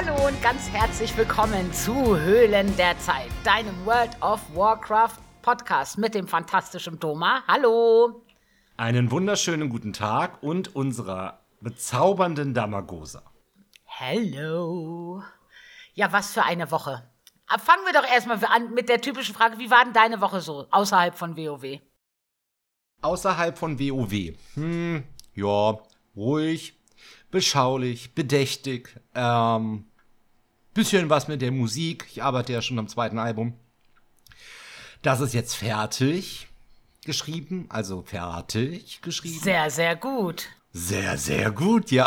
Hallo und ganz herzlich willkommen zu Höhlen der Zeit, deinem World of Warcraft Podcast mit dem fantastischen Doma. Hallo. Einen wunderschönen guten Tag und unserer bezaubernden Damagosa. Hallo. Ja, was für eine Woche. Fangen wir doch erstmal an mit der typischen Frage, wie war denn deine Woche so außerhalb von WoW? Außerhalb von WoW. Hm, ja, ruhig, beschaulich, bedächtig. Ähm, bisschen was mit der Musik. Ich arbeite ja schon am zweiten Album. Das ist jetzt fertig geschrieben, also fertig geschrieben. Sehr, sehr gut. Sehr, sehr gut, ja.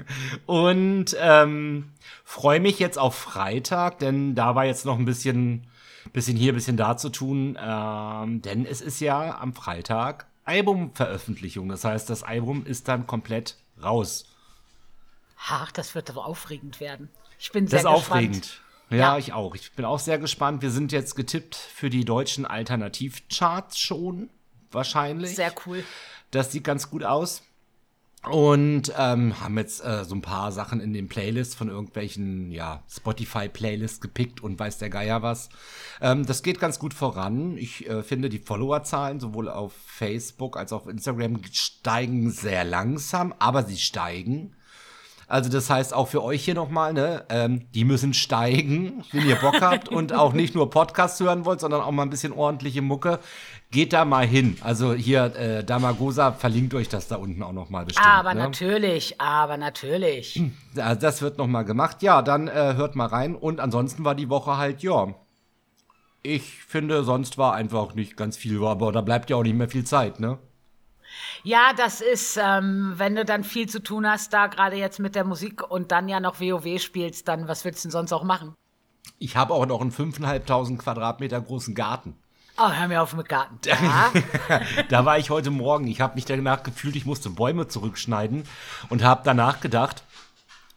Und ähm, freue mich jetzt auf Freitag, denn da war jetzt noch ein bisschen, bisschen hier, bisschen da zu tun. Ähm, denn es ist ja am Freitag Albumveröffentlichung. Das heißt, das Album ist dann komplett raus. Ach, das wird aber aufregend werden. Ich bin sehr das ist gespannt. aufregend. Ja, ja, ich auch. Ich bin auch sehr gespannt. Wir sind jetzt getippt für die deutschen Alternativcharts schon, wahrscheinlich. Sehr cool. Das sieht ganz gut aus. Und ähm, haben jetzt äh, so ein paar Sachen in den Playlists von irgendwelchen, ja, Spotify-Playlists gepickt und weiß der Geier was. Ähm, das geht ganz gut voran. Ich äh, finde, die Followerzahlen sowohl auf Facebook als auch auf Instagram steigen sehr langsam, aber sie steigen. Also das heißt auch für euch hier nochmal, ne, ähm, die müssen steigen, wenn ihr Bock habt und auch nicht nur Podcasts hören wollt, sondern auch mal ein bisschen ordentliche Mucke. Geht da mal hin. Also hier, äh, Damagosa verlinkt euch das da unten auch nochmal bestimmt. Aber ne? natürlich, aber natürlich. Das wird nochmal gemacht. Ja, dann äh, hört mal rein. Und ansonsten war die Woche halt, ja. Ich finde, sonst war einfach nicht ganz viel, aber da bleibt ja auch nicht mehr viel Zeit, ne? Ja, das ist, ähm, wenn du dann viel zu tun hast, da gerade jetzt mit der Musik und dann ja noch WoW spielst, dann was willst du denn sonst auch machen? Ich habe auch noch einen 5.500 Quadratmeter großen Garten. Oh, hör mir auf mit Garten. Ja. da war ich heute Morgen. Ich habe mich danach gefühlt, ich musste Bäume zurückschneiden und habe danach gedacht,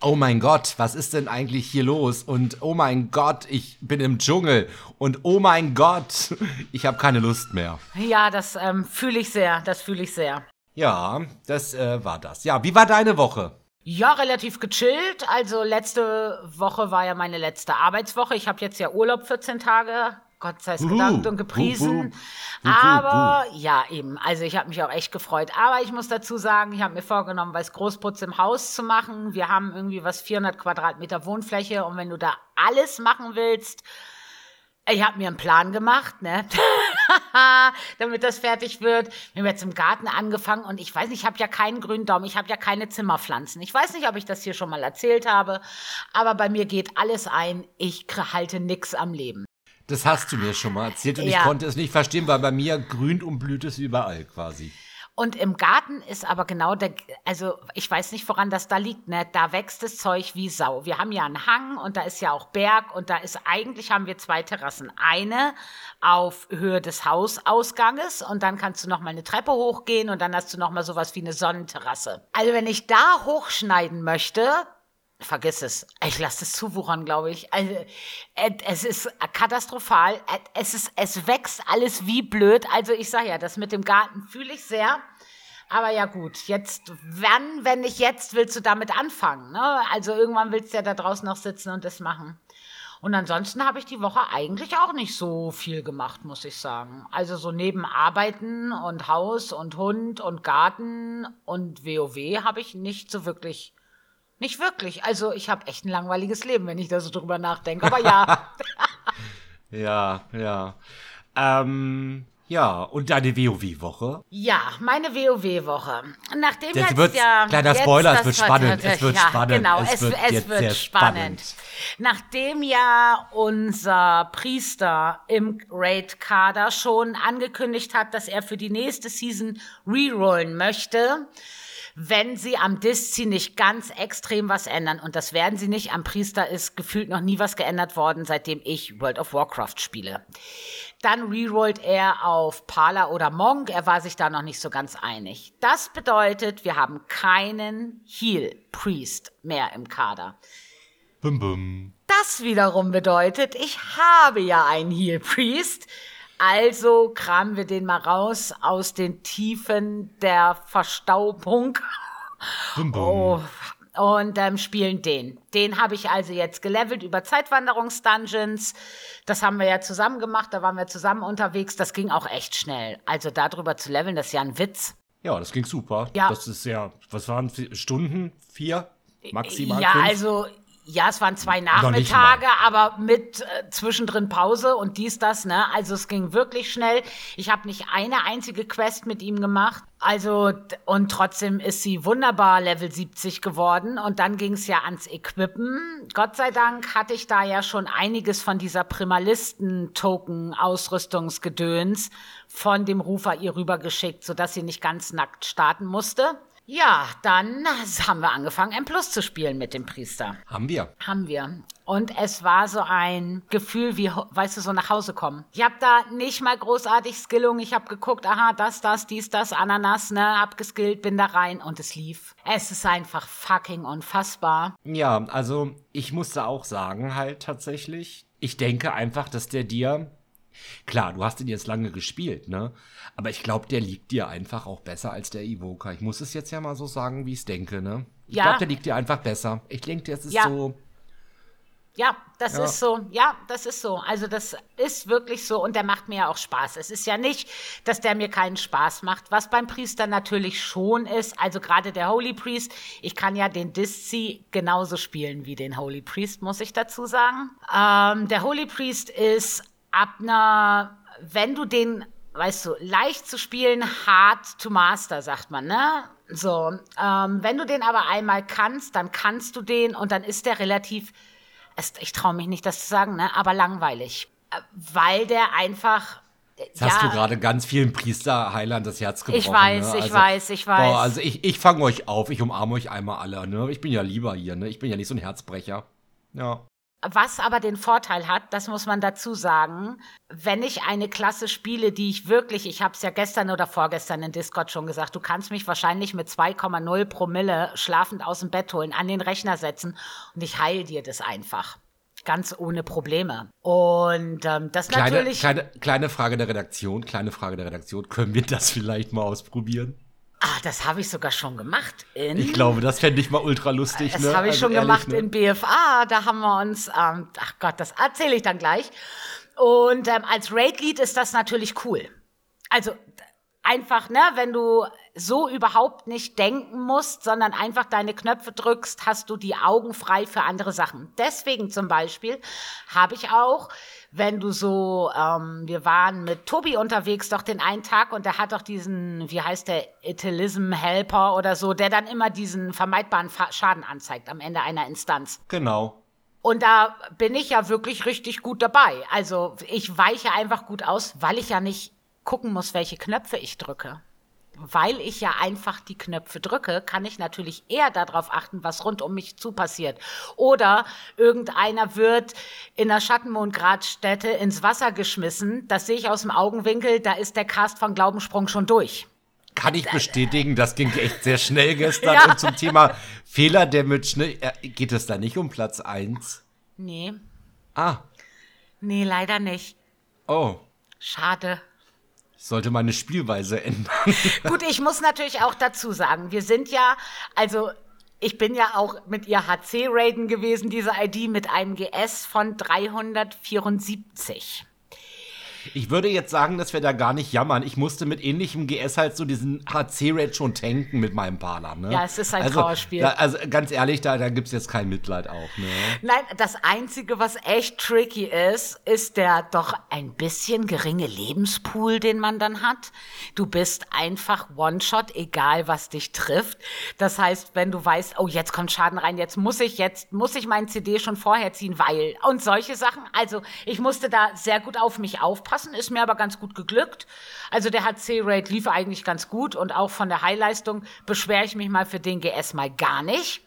oh mein Gott, was ist denn eigentlich hier los? Und oh mein Gott, ich bin im Dschungel. Und oh mein Gott, ich habe keine Lust mehr. Ja, das ähm, fühle ich sehr. Das fühle ich sehr. Ja, das äh, war das. Ja, wie war deine Woche? Ja, relativ gechillt. Also letzte Woche war ja meine letzte Arbeitswoche. Ich habe jetzt ja Urlaub 14 Tage Gott sei es gedankt und gepriesen. Aber ja, eben. Also ich habe mich auch echt gefreut. Aber ich muss dazu sagen, ich habe mir vorgenommen, was Großputz im Haus zu machen. Wir haben irgendwie was 400 Quadratmeter Wohnfläche und wenn du da alles machen willst, ich habe mir einen Plan gemacht, ne? damit das fertig wird. Wir haben jetzt im Garten angefangen und ich weiß nicht, ich habe ja keinen grünen Daumen, ich habe ja keine Zimmerpflanzen. Ich weiß nicht, ob ich das hier schon mal erzählt habe, aber bei mir geht alles ein. Ich halte nichts am Leben. Das hast du mir schon mal erzählt und ja. ich konnte es nicht verstehen, weil bei mir grünt und blüht es überall quasi. Und im Garten ist aber genau der, also ich weiß nicht, woran das da liegt, ne? Da wächst das Zeug wie Sau. Wir haben ja einen Hang und da ist ja auch Berg und da ist eigentlich haben wir zwei Terrassen. Eine auf Höhe des Hausausganges und dann kannst du noch mal eine Treppe hochgehen und dann hast du noch mal sowas wie eine Sonnenterrasse. Also wenn ich da hochschneiden möchte, Vergiss es. Ich lasse es zuwuchern, glaube ich. Also, es ist katastrophal. Es, ist, es wächst alles wie blöd. Also ich sage ja, das mit dem Garten fühle ich sehr. Aber ja gut, jetzt, wann, wenn nicht jetzt, willst du damit anfangen? Ne? Also irgendwann willst du ja da draußen noch sitzen und das machen. Und ansonsten habe ich die Woche eigentlich auch nicht so viel gemacht, muss ich sagen. Also so neben Arbeiten und Haus und Hund und Garten und WoW habe ich nicht so wirklich nicht wirklich. Also ich habe echt ein langweiliges Leben, wenn ich da so drüber nachdenke. Aber ja. ja, ja. Ähm, ja, und deine WoW-Woche? Ja, meine WoW-Woche. Nachdem jetzt wird, ja. Kleiner Spoiler, es wird spannend. Es wird ja, spannend. Genau, es, es wird, es wird spannend. spannend. Nachdem ja unser Priester im Raid-Kader schon angekündigt hat, dass er für die nächste Season rerollen möchte, wenn sie am Diszi nicht ganz extrem was ändern. Und das werden sie nicht. Am Priester ist gefühlt noch nie was geändert worden, seitdem ich World of Warcraft spiele. Dann rerollt er auf Pala oder Monk. Er war sich da noch nicht so ganz einig. Das bedeutet, wir haben keinen Heal Priest mehr im Kader. Bum, bum. Das wiederum bedeutet, ich habe ja einen Heal Priest. Also kramen wir den mal raus aus den Tiefen der Verstaubung. Bum, bum. Oh, und ähm, spielen den. Den habe ich also jetzt gelevelt über Zeitwanderungsdungeons. Das haben wir ja zusammen gemacht, da waren wir zusammen unterwegs. Das ging auch echt schnell. Also darüber zu leveln, das ist ja ein Witz. Ja, das ging super. Ja. Das ist ja, was waren Stunden? Vier? Maximal Ja, fünf? also ja, es waren zwei Nachmittage, aber mit äh, zwischendrin Pause und dies, das, ne? Also es ging wirklich schnell. Ich habe nicht eine einzige Quest mit ihm gemacht. Also, und trotzdem ist sie wunderbar Level 70 geworden. Und dann ging es ja ans Equippen. Gott sei Dank hatte ich da ja schon einiges von dieser Primalisten-Token-Ausrüstungsgedöns von dem Rufer ihr rübergeschickt, sodass sie nicht ganz nackt starten musste. Ja, dann haben wir angefangen, M Plus zu spielen mit dem Priester. Haben wir. Haben wir. Und es war so ein Gefühl wie, weißt du, so nach Hause kommen. Ich habe da nicht mal großartig Skillung. Ich habe geguckt, aha, das, das, dies, das, Ananas, ne, hab geskillt, bin da rein und es lief. Es ist einfach fucking unfassbar. Ja, also ich musste auch sagen, halt tatsächlich, ich denke einfach, dass der dir, klar, du hast ihn jetzt lange gespielt, ne? Aber ich glaube, der liegt dir einfach auch besser als der Evoker. Ich muss es jetzt ja mal so sagen, wie ich es denke, ne? Ich Ja. glaube, der liegt dir einfach besser. Ich denke, das ist Ja. so. Ja, das Ja. ist so. Ja, das ist so. Also das ist wirklich so und der macht mir ja auch Spaß. Es ist ja nicht, dass der mir keinen Spaß macht, was beim Priester natürlich schon ist. Also gerade der Holy Priest, ich kann ja den Disci genauso spielen wie den Holy Priest, muss ich dazu sagen. Ähm, der Holy Priest ist ab einer, wenn du den, weißt du, leicht zu spielen, hard to master, sagt man, ne? So, ähm, wenn du den aber einmal kannst, dann kannst du den und dann ist der relativ ich traue mich nicht, das zu sagen, ne, aber langweilig. Äh, Weil der einfach. äh, Jetzt hast du gerade ganz vielen Priester Heiland das Herz gebrochen. Ich weiß, ne? ich also, weiß, ich weiß. Boah, also ich, ich fange euch auf, ich umarme euch einmal alle, ne? Ich bin ja lieber hier, ne? Ich bin ja nicht so ein Herzbrecher. Ja. Was aber den Vorteil hat, das muss man dazu sagen, wenn ich eine Klasse spiele, die ich wirklich, ich habe es ja gestern oder vorgestern in Discord schon gesagt, du kannst mich wahrscheinlich mit 2,0 Promille schlafend aus dem Bett holen, an den Rechner setzen und ich heil dir das einfach. Ganz ohne Probleme. Und ähm, das Kleine, natürlich. kleine, kleine Frage der Redaktion, kleine Frage der Redaktion. Können wir das vielleicht mal ausprobieren? Ah, das habe ich sogar schon gemacht. In Ich glaube, das fände ich mal ultra lustig. Das ne? habe ich Also schon ehrlich, gemacht ne? in BFA. Da haben wir uns, ähm, ach Gott, das erzähle ich dann gleich. Und ähm, als Raid-Lead ist das natürlich cool. Also einfach, ne, wenn du so überhaupt nicht denken musst, sondern einfach deine Knöpfe drückst, hast du die Augen frei für andere Sachen. Deswegen zum Beispiel habe ich auch, wenn du so, ähm, wir waren mit Tobi unterwegs doch den einen Tag und der hat doch diesen, wie heißt der, Etilism Helper oder so, der dann immer diesen vermeidbaren Fa Schaden anzeigt am Ende einer Instanz. Genau. Und da bin ich ja wirklich richtig gut dabei. Also ich weiche einfach gut aus, weil ich ja nicht gucken muss, welche Knöpfe ich drücke. Weil ich ja einfach die Knöpfe drücke, kann ich natürlich eher darauf achten, was rund um mich zu passiert. Oder irgendeiner wird in der Schattenmondgradstätte ins Wasser geschmissen. Das sehe ich aus dem Augenwinkel, da ist der Cast von Glaubenssprung schon durch. Kann ich bestätigen, das ging echt sehr schnell gestern. Ja. Und zum Thema Fehler-Damage, ne, äh, geht es da nicht um Platz 1? Nee, Ah, nee, leider nicht. oh. Schade. Sollte meine Spielweise ändern. Gut, ich muss natürlich auch dazu sagen, wir sind ja, also ich bin ja auch mit ihr HC-Raiden gewesen, diese ID mit einem GS von 374. Ich würde jetzt sagen, dass wir da gar nicht jammern. Ich musste mit ähnlichem GS halt so diesen HC-Rate schon tanken mit meinem Parler. Ne? Ja, es ist ein also, Trauerspiel. Da, also ganz ehrlich, da, da gibt es jetzt kein Mitleid auch. Ne? Nein, das Einzige, was echt tricky ist, ist der doch ein bisschen geringe Lebenspool, den man dann hat. Du bist einfach One-Shot, egal was dich trifft. Das heißt, wenn du weißt, oh, jetzt kommt Schaden rein, jetzt muss ich, jetzt muss ich meinen CD schon vorher ziehen, weil und solche Sachen. Also ich musste da sehr gut auf mich aufpassen, ist mir aber ganz gut geglückt. Also der HC-Rate lief eigentlich ganz gut und auch von der Highleistung beschwere ich mich mal für den GS mal gar nicht.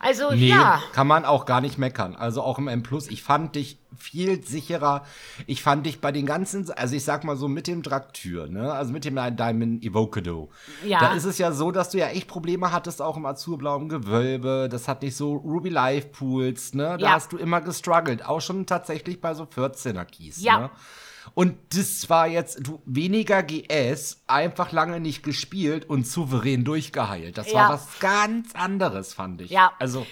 Also Nee, ja. kann man auch gar nicht meckern. Also auch im M Plus, ich fand dich viel sicherer. Ich fand dich bei den ganzen, also ich sag mal so mit dem Draktür, ne? Also mit dem Diamond Evocado. Ja. Da ist es ja so, dass du ja echt Probleme hattest, auch im azurblauen Gewölbe. Das hat nicht so Ruby Life Pools, ne? Da Ja. hast du immer gestruggelt. Auch schon tatsächlich bei so 14er Keys, Ja. ne? Und das war jetzt du, weniger GS, einfach lange nicht gespielt und souverän durchgeheilt. Das Ja. war was ganz anderes, fand ich. Ja. Also,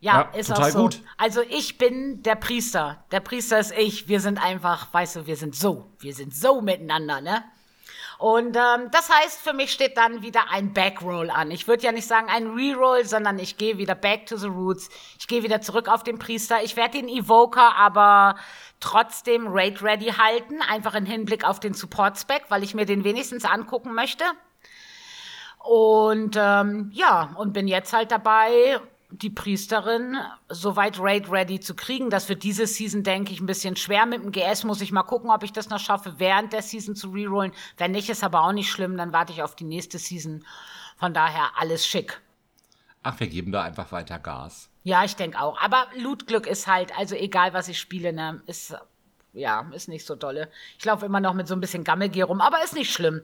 Ja, Ja, ist total auch so. gut. Also ich bin der Priester. Der Priester ist ich. Wir sind einfach, weißt du, wir sind so. Wir sind so miteinander, ne? Und ähm, das heißt, für mich steht dann wieder ein Backroll an. Ich würde ja nicht sagen ein Reroll, sondern ich gehe wieder back to the roots. Ich gehe wieder zurück auf den Priester. Ich werde den Evoker aber trotzdem Raid Ready halten, einfach im Hinblick auf den Support-Spec, weil ich mir den wenigstens angucken möchte. Und ähm, ja, und bin jetzt halt dabei, die Priesterin soweit Raid ready zu kriegen. Das wird diese Season, denke ich, ein bisschen schwer. Mit dem GS muss ich mal gucken, ob ich das noch schaffe, während der Season zu rerollen. Wenn nicht, ist aber auch nicht schlimm, dann warte ich auf die nächste Season. Von daher alles schick. ach, wir geben da einfach weiter Gas. Ja, ich denke auch. Aber Lootglück ist halt, also egal was ich spiele, ne, ist, ja, ist nicht so dolle. Ich laufe immer noch mit so ein bisschen Gammelgier rum, aber ist nicht schlimm.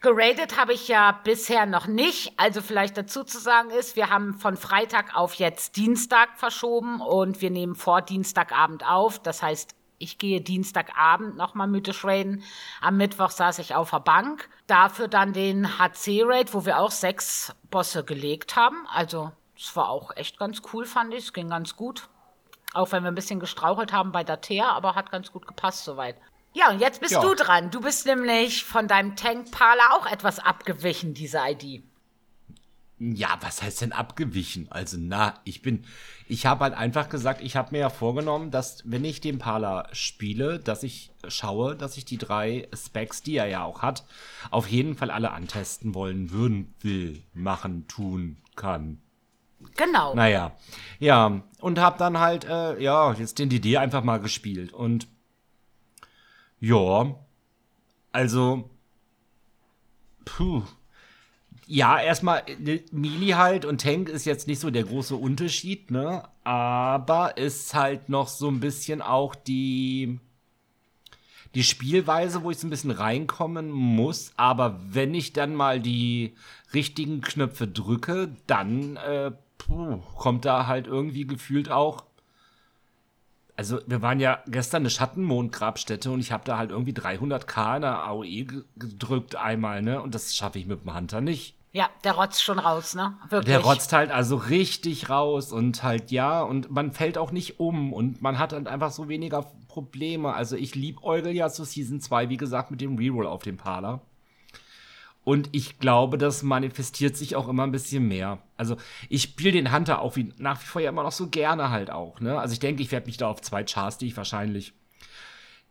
Geradet habe ich ja bisher noch nicht. Also vielleicht dazu zu sagen ist, wir haben von Freitag auf jetzt Dienstag verschoben und wir nehmen vor Dienstagabend auf. Das heißt, ich gehe Dienstagabend nochmal mythisch raiden. Am Mittwoch saß ich auf der Bank. Dafür dann den HC-Raid, wo wir auch sechs Bosse gelegt haben. Also, es war auch echt ganz cool, fand ich. Es ging ganz gut. Auch wenn wir ein bisschen gestrauchelt haben bei der Thea, aber hat ganz gut gepasst soweit. Ja, und jetzt bist Ja. du dran. Du bist nämlich von deinem Tank-Parler auch etwas abgewichen, diese ID. Ja, was heißt denn abgewichen? Also, na, ich bin, ich habe halt einfach gesagt, ich habe mir ja vorgenommen, dass, wenn ich den Parler spiele, dass ich schaue, dass ich die drei Specs, die er ja auch hat, auf jeden Fall alle antesten wollen, würden, will, machen, tun, kann. Genau. Naja, ja, und hab dann halt, äh, ja, jetzt den DD einfach mal gespielt. Und ja, also, puh. Ja, erstmal, äh, Melee halt und Tank ist jetzt nicht so der große Unterschied, ne? Aber ist halt noch so ein bisschen auch die, die Spielweise, wo ich so ein bisschen reinkommen muss. Aber wenn ich dann mal die richtigen Knöpfe drücke, dann äh, puh, kommt da halt irgendwie gefühlt auch. Also wir waren ja gestern eine Schattenmond-Grabstätte und ich habe da halt irgendwie 300k in der AOE ge- gedrückt einmal, ne? Und das schaffe ich mit dem Hunter nicht. Ja, der rotzt schon raus, ne? Wirklich. Der rotzt halt also richtig raus und halt ja, und man fällt auch nicht um und man hat halt einfach so weniger Probleme. Also ich liebäugel ja zu Season 2, wie gesagt, mit dem Reroll auf dem Parler. Und ich glaube, das manifestiert sich auch immer ein bisschen mehr. Also ich spiele den Hunter auch wie nach wie vor ja immer noch so gerne halt auch. Ne? Also ich denke, ich werde mich da auf zwei Chars, die ich wahrscheinlich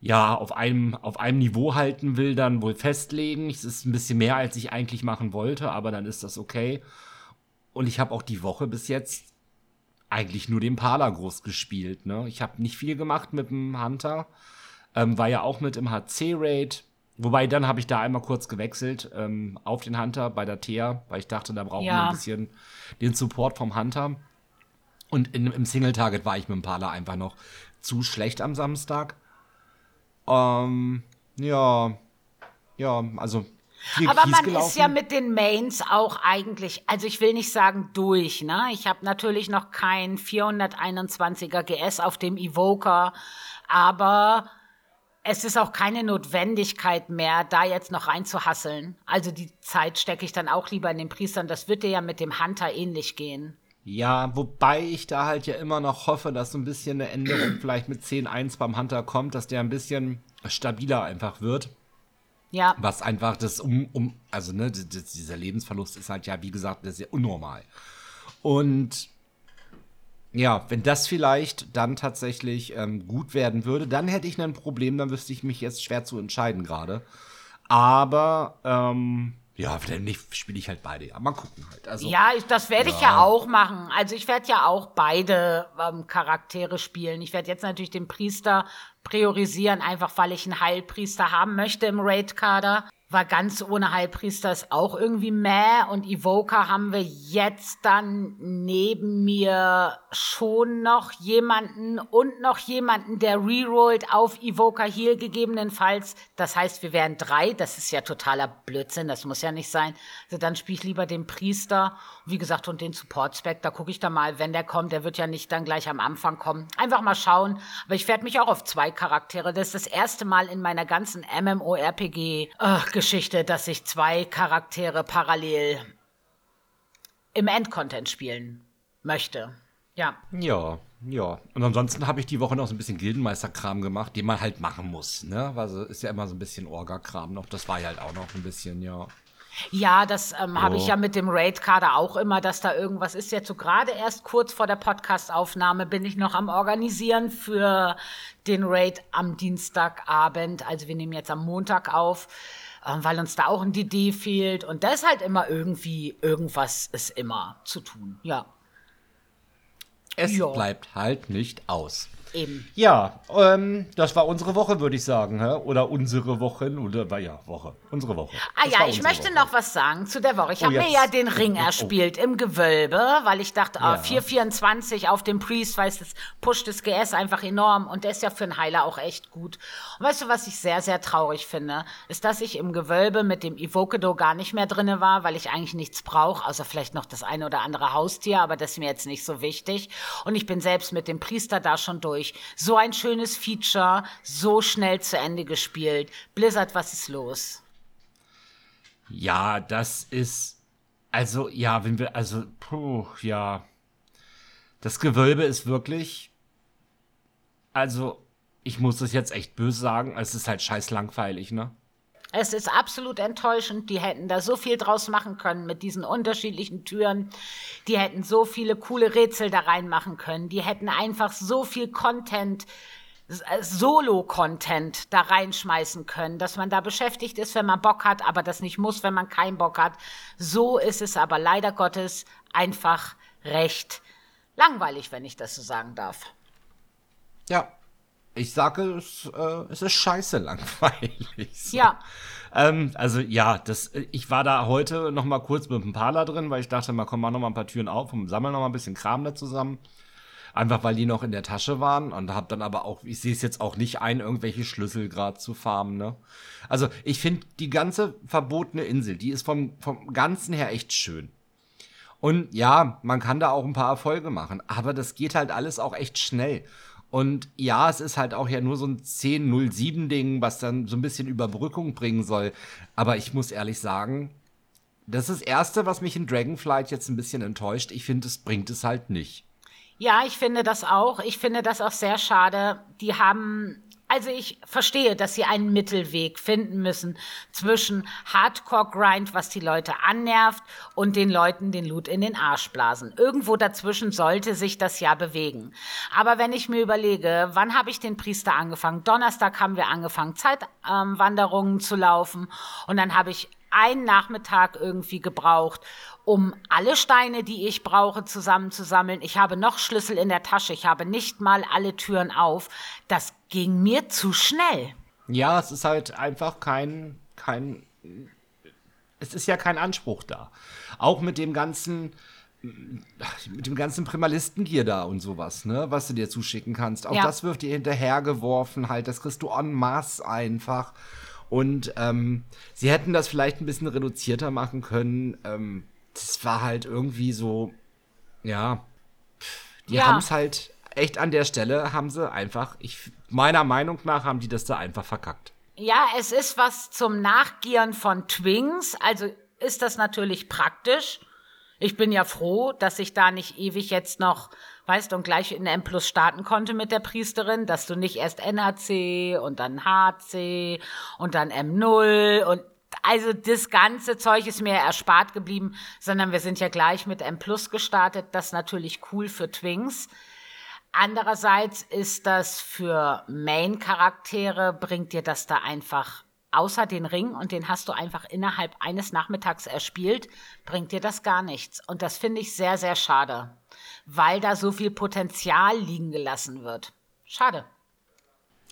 ja auf einem, auf einem Niveau halten will, dann wohl festlegen. Es ist ein bisschen mehr, als ich eigentlich machen wollte, aber dann ist das okay. Und ich habe auch die Woche bis jetzt eigentlich nur den Parler groß gespielt. Ne? Ich habe nicht viel gemacht mit dem Hunter. Ähm, war ja auch mit im HC-Raid. Wobei, dann habe ich da einmal kurz gewechselt ähm, auf den Hunter bei der Thea, weil ich dachte, da brauchen wir Ja. ein bisschen den Support vom Hunter. Und in, im Single-Target war ich mit dem Parler einfach noch zu schlecht am Samstag. Ähm, ja, ja, also viel Aber Kies man gelaufen. ist ja mit den Mains auch eigentlich, also ich will nicht sagen durch, ne? Ich habe natürlich noch kein 421er GS auf dem Evoker, aber es ist auch keine Notwendigkeit mehr, da jetzt noch reinzuhasseln. Also die Zeit stecke ich dann auch lieber in den Priestern. Das wird dir ja mit dem Hunter ähnlich gehen. Ja, wobei ich da halt ja immer noch hoffe, dass so ein bisschen eine Änderung vielleicht mit 10.1 beim Hunter kommt, dass der ein bisschen stabiler einfach wird. Ja, Was einfach das um, um also ne, dieser Lebensverlust ist halt ja, wie gesagt, sehr unnormal. Und ja, wenn das vielleicht dann tatsächlich ähm, gut werden würde, dann hätte ich ein Problem, dann wüsste ich mich jetzt schwer zu entscheiden gerade. Aber ähm, ja, dann nicht spiele ich halt beide. Ja, mal gucken halt. Also, Ja, ich, das werde ich ja auch machen. Also ich werde ja auch beide ähm, Charaktere spielen. Ich werde jetzt natürlich den Priester priorisieren, einfach weil ich einen Heilpriester haben möchte im Raid-Kader. War ganz ohne Heilpriester ist auch irgendwie meh und Evoker haben wir jetzt dann neben mir schon noch jemanden und noch jemanden, der rerollt auf Evoker Heal gegebenenfalls. Das heißt, wir wären drei. Das ist ja totaler Blödsinn. Das muss ja nicht sein. Also dann spiele ich lieber den Priester. Wie gesagt, und den Support-Spec. Da gucke ich da mal, wenn der kommt. Der wird ja nicht dann gleich am Anfang kommen. Einfach mal schauen. Aber ich werde mich auch auf zwei Charaktere. Das ist das erste Mal in meiner ganzen MMORPG-Geschichte, äh, dass ich zwei Charaktere parallel im Endcontent spielen möchte. Ja. Ja, ja. Und ansonsten habe ich die Woche noch so ein bisschen Gildenmeister-Kram gemacht, den man halt machen muss. Ne? Also ist ja immer so ein bisschen Orga-Kram noch. Das war ja halt auch noch ein bisschen, ja. Ja, das ähm, habe ich ja mit dem Raid-Kader auch immer, dass da irgendwas ist. Jetzt so gerade erst kurz vor der Podcast-Aufnahme bin ich noch am Organisieren für den Raid am Dienstagabend. Also wir nehmen jetzt am Montag auf, weil uns da auch ein DD fehlt. Und da ist halt immer irgendwie, irgendwas ist immer zu tun. Ja. Es jo. bleibt halt nicht aus. Eben. Ja, ähm, das war unsere Woche, würde ich sagen. Oder unsere Wochen. Oder ja, Woche. Unsere Woche. Ah das ja, ich möchte Woche. noch was sagen zu der Woche. Ich oh, habe mir ja den Ring oh. erspielt oh. im Gewölbe, weil ich dachte, ah, ja. 424 auf dem Priest, weil es pusht das GS einfach enorm und der ist ja für einen Heiler auch echt gut. Und weißt du, was ich sehr, sehr traurig finde, ist, dass ich im Gewölbe mit dem Evokedo gar nicht mehr drinne war, weil ich eigentlich nichts brauche, außer vielleicht noch das eine oder andere Haustier, aber das ist mir jetzt nicht so wichtig. Und ich bin selbst mit dem Priester da schon durch durch. So ein schönes Feature, so schnell zu Ende gespielt. Blizzard, was ist los? Ja, das ist. Also, ja, wenn wir. Also, puh, ja. Das Gewölbe ist wirklich. Also, ich muss das jetzt echt böse sagen, es ist halt scheiß langweilig, ne? Es ist absolut enttäuschend. Die hätten da so viel draus machen können mit diesen unterschiedlichen Türen. Die hätten so viele coole Rätsel da reinmachen können. Die hätten einfach so viel Content, äh, Solo-Content da reinschmeißen können, dass man da beschäftigt ist, wenn man Bock hat, aber das nicht muss, wenn man keinen Bock hat. So ist es aber leider Gottes einfach recht langweilig, wenn ich das so sagen darf. Ja, ich sage, es, äh, es ist scheiße langweilig. So. Ja. Ähm, also ja, das, ich war da heute noch mal kurz mit dem Parler drin, weil ich dachte, mal komm mal noch mal ein paar Türen auf und sammeln noch mal ein bisschen Kram da zusammen. Einfach weil die noch in der Tasche waren und hab dann aber auch, ich sehe es jetzt auch nicht ein, irgendwelche Schlüssel gerade zu farmen, ne? Also ich finde die ganze verbotene Insel, die ist vom, vom Ganzen her echt schön. Und ja, man kann da auch ein paar Erfolge machen, aber das geht halt alles auch echt schnell. Und ja, es ist halt auch ja nur so ein 10-07-Ding, was dann so ein bisschen Überbrückung bringen soll. Aber ich muss ehrlich sagen, das ist das Erste, was mich in Dragonflight jetzt ein bisschen enttäuscht. Ich finde, es bringt es halt nicht. Ja, ich finde das auch. Ich finde das auch sehr schade. Die haben also ich verstehe, dass sie einen Mittelweg finden müssen zwischen Hardcore-Grind, was die Leute annervt, und den Leuten den Loot in den Arsch blasen. Irgendwo dazwischen sollte sich das ja bewegen. Aber wenn ich mir überlege, wann habe ich den Priester angefangen? Donnerstag haben wir angefangen, Zeitwanderungen ähm, zu laufen. Und dann habe ich einen Nachmittag irgendwie gebraucht, um alle Steine, die ich brauche, zusammenzusammeln. Ich habe noch Schlüssel in der Tasche. Ich habe nicht mal alle Türen auf. Das ging mir zu schnell. Ja, es ist halt einfach kein, kein, es ist ja kein Anspruch da. Auch mit dem ganzen, mit dem ganzen Primalistengier da und sowas, ne, was du dir zuschicken kannst. Auch ja. das wird dir hinterhergeworfen, halt, das kriegst du en masse einfach. Und ähm, sie hätten das vielleicht ein bisschen reduzierter machen können. Ähm, das war halt irgendwie so, ja, die ja. haben es halt echt an der Stelle, haben sie einfach, ich, meiner Meinung nach, haben die das da einfach verkackt. Ja, es ist was zum Nachgieren von Twings, also ist das natürlich praktisch. Ich bin ja froh, dass ich da nicht ewig jetzt noch, weißt du, und gleich in M Plus starten konnte mit der Priesterin, dass du nicht erst NHC und dann HC und dann M0 und also das ganze Zeug ist mir erspart geblieben, sondern wir sind ja gleich mit M Plus gestartet. Das ist natürlich cool für Twings. Andererseits ist das für Main-Charaktere, bringt dir das da einfach außer den Ring und den hast du einfach innerhalb eines Nachmittags erspielt, bringt dir das gar nichts. Und das finde ich sehr, sehr schade, weil da so viel Potenzial liegen gelassen wird. Schade.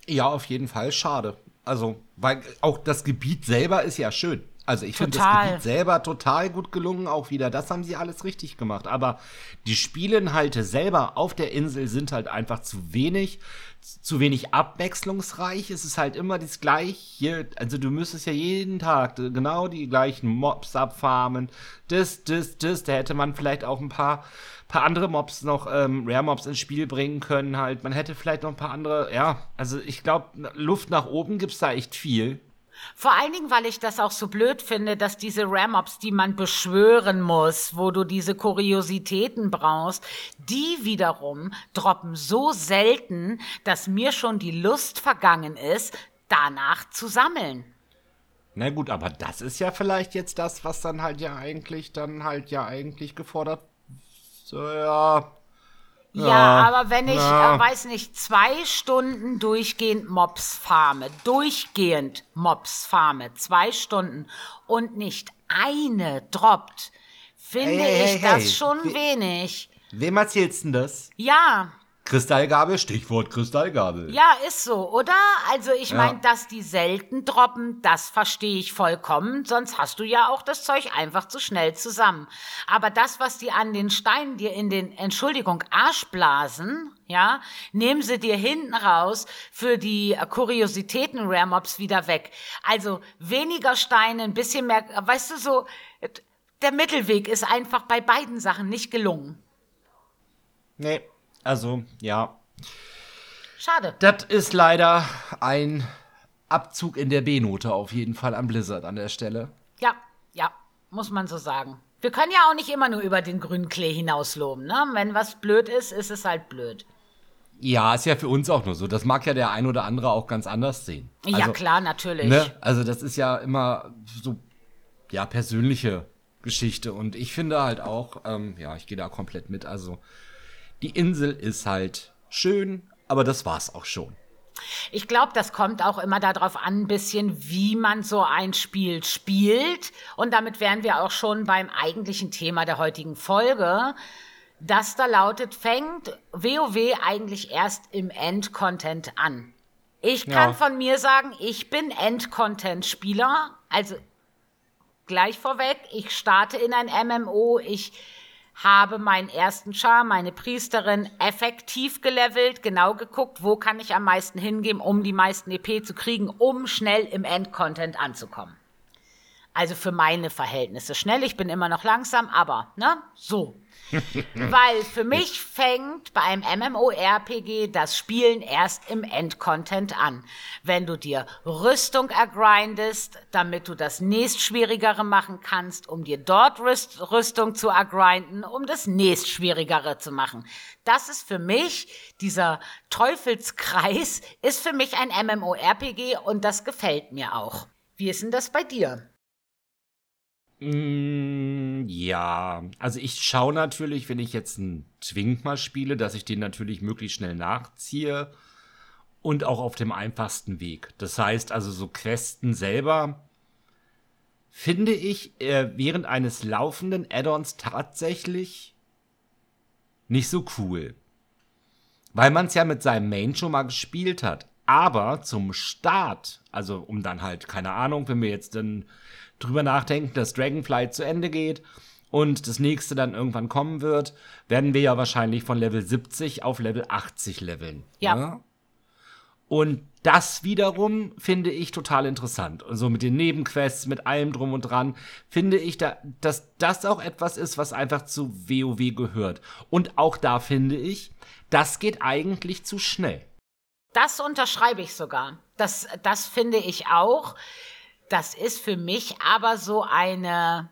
Ja, auf jeden Fall schade. Also, weil auch das Gebiet selber ist ja schön. Also ich finde das. Gebiet selber total gut gelungen, auch wieder. Das haben sie alles richtig gemacht. Aber die Spielinhalte selber auf der Insel sind halt einfach zu wenig, zu wenig abwechslungsreich. Es ist halt immer das gleiche. Also du müsstest ja jeden Tag genau die gleichen Mobs abfarmen. Das, das, das. Da hätte man vielleicht auch ein paar, paar andere Mobs noch, ähm, Rare-Mobs ins Spiel bringen können halt. Man hätte vielleicht noch ein paar andere, ja. Also ich glaube, Luft nach oben gibt's da echt viel. Vor allen Dingen, weil ich das auch so blöd finde, dass diese Ramops, die man beschwören muss, wo du diese Kuriositäten brauchst, die wiederum droppen so selten, dass mir schon die Lust vergangen ist, danach zu sammeln. Na gut, aber das ist ja vielleicht jetzt das, was dann halt ja eigentlich, dann halt ja eigentlich gefordert. So, ja. Ja, Ja, aber wenn ich, ja. äh, weiß nicht, zwei Stunden durchgehend Mops farme, durchgehend Mops farme, zwei Stunden und nicht eine droppt, finde Hey, hey, ich hey, das schon wenig. Wem erzählst du denn das? Ja, Kristallgabel, Stichwort Kristallgabel. ja, ist so, oder? Also ich Ja. meine, dass die selten droppen, das verstehe ich vollkommen, sonst hast du ja auch das Zeug einfach zu schnell zusammen. Aber das, was die an den Steinen dir in den, Entschuldigung, Arsch blasen, ja, nehmen sie dir hinten raus für die äh, Kuriositäten Rare Mobs wieder weg. Also weniger Steine, ein bisschen mehr, weißt du so, äh, der Mittelweg ist einfach bei beiden Sachen nicht gelungen. Nee, also, ja. Schade. Das ist leider ein Abzug in der B-Note auf jeden Fall an Blizzard an der Stelle. Ja, ja, muss man so sagen. Wir können ja auch nicht immer nur über den grünen Klee hinausloben, ne? Wenn was blöd ist, ist es halt blöd. Ja, ist ja für uns auch nur so. Das mag ja der ein oder andere auch ganz anders sehen. ja, Also, klar, natürlich. Ne? Also das ist ja immer so, ja, persönliche Geschichte. Und ich finde halt auch, ähm, ja, ich gehe da komplett mit. Also die Insel ist halt schön, aber das war's auch schon. Ich glaube, das kommt auch immer darauf an, ein bisschen, wie man so ein Spiel spielt. Und damit wären wir auch schon beim eigentlichen Thema der heutigen Folge. Das da lautet, fängt WoW eigentlich erst im Endcontent an. Ich kann Ja. von mir sagen, ich bin Endcontent-Spieler. Also gleich vorweg, ich starte in ein MMO, ich habe meinen ersten Char, meine Priesterin effektiv gelevelt, genau geguckt, wo kann ich am meisten hingeben, um die meisten EP zu kriegen, um schnell im Endcontent anzukommen. Also für meine Verhältnisse schnell, ich bin immer noch langsam, aber, ne, so. Weil für mich fängt bei einem MMORPG das Spielen erst im Endcontent an. Wenn du dir Rüstung ergrindest, damit du das nächstschwierigere machen kannst, um dir dort Rüst Rüstung zu ergrinden, um das nächstschwierigere zu machen. Das ist für mich, dieser Teufelskreis, ist für mich ein MMORPG und das gefällt mir auch. Wie ist denn das bei dir? Mm, ja, also ich schaue natürlich, wenn ich jetzt einen Twink mal spiele, dass ich den natürlich möglichst schnell nachziehe und auch auf dem einfachsten Weg. Das heißt also so Questen selber finde ich äh, während eines laufenden Add-ons tatsächlich nicht so cool. Weil man es ja mit seinem Main schon mal gespielt hat. Aber zum Start, also um dann halt, keine Ahnung, wenn wir jetzt dann drüber nachdenken, dass Dragonflight zu Ende geht und das nächste dann irgendwann kommen wird, werden wir ja wahrscheinlich von Level 70 auf Level 80 leveln. Ja. ne? Und das wiederum finde ich total interessant. Und so mit den Nebenquests, mit allem drum und dran, finde ich, da, dass das auch etwas ist, was einfach zu WoW gehört. Und auch da finde ich, das geht eigentlich zu schnell. Das unterschreibe ich sogar. Das, das finde ich auch. Das ist für mich aber so eine,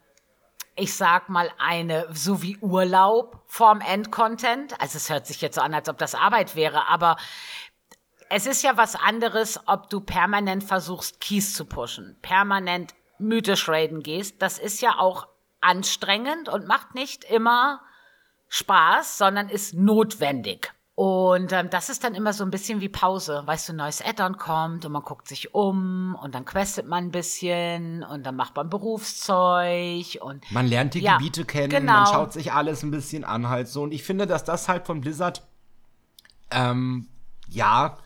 ich sag mal, eine, so wie Urlaub vorm Endcontent. Also es hört sich jetzt so an, als ob das Arbeit wäre, aber es ist ja was anderes, ob du permanent versuchst, Keys zu pushen, permanent mythisch raiden gehst. Das ist ja auch anstrengend und macht nicht immer Spaß, sondern ist notwendig. Und ähm, das ist dann immer so ein bisschen wie Pause. Weißt du, ein neues Add-on kommt und man guckt sich um und dann questet man ein bisschen und dann macht man Berufszeug und Man lernt die Ja, Gebiete kennen, genau. man schaut sich alles ein bisschen an halt so. Und ich finde, dass das halt von Blizzard, ähm, ja,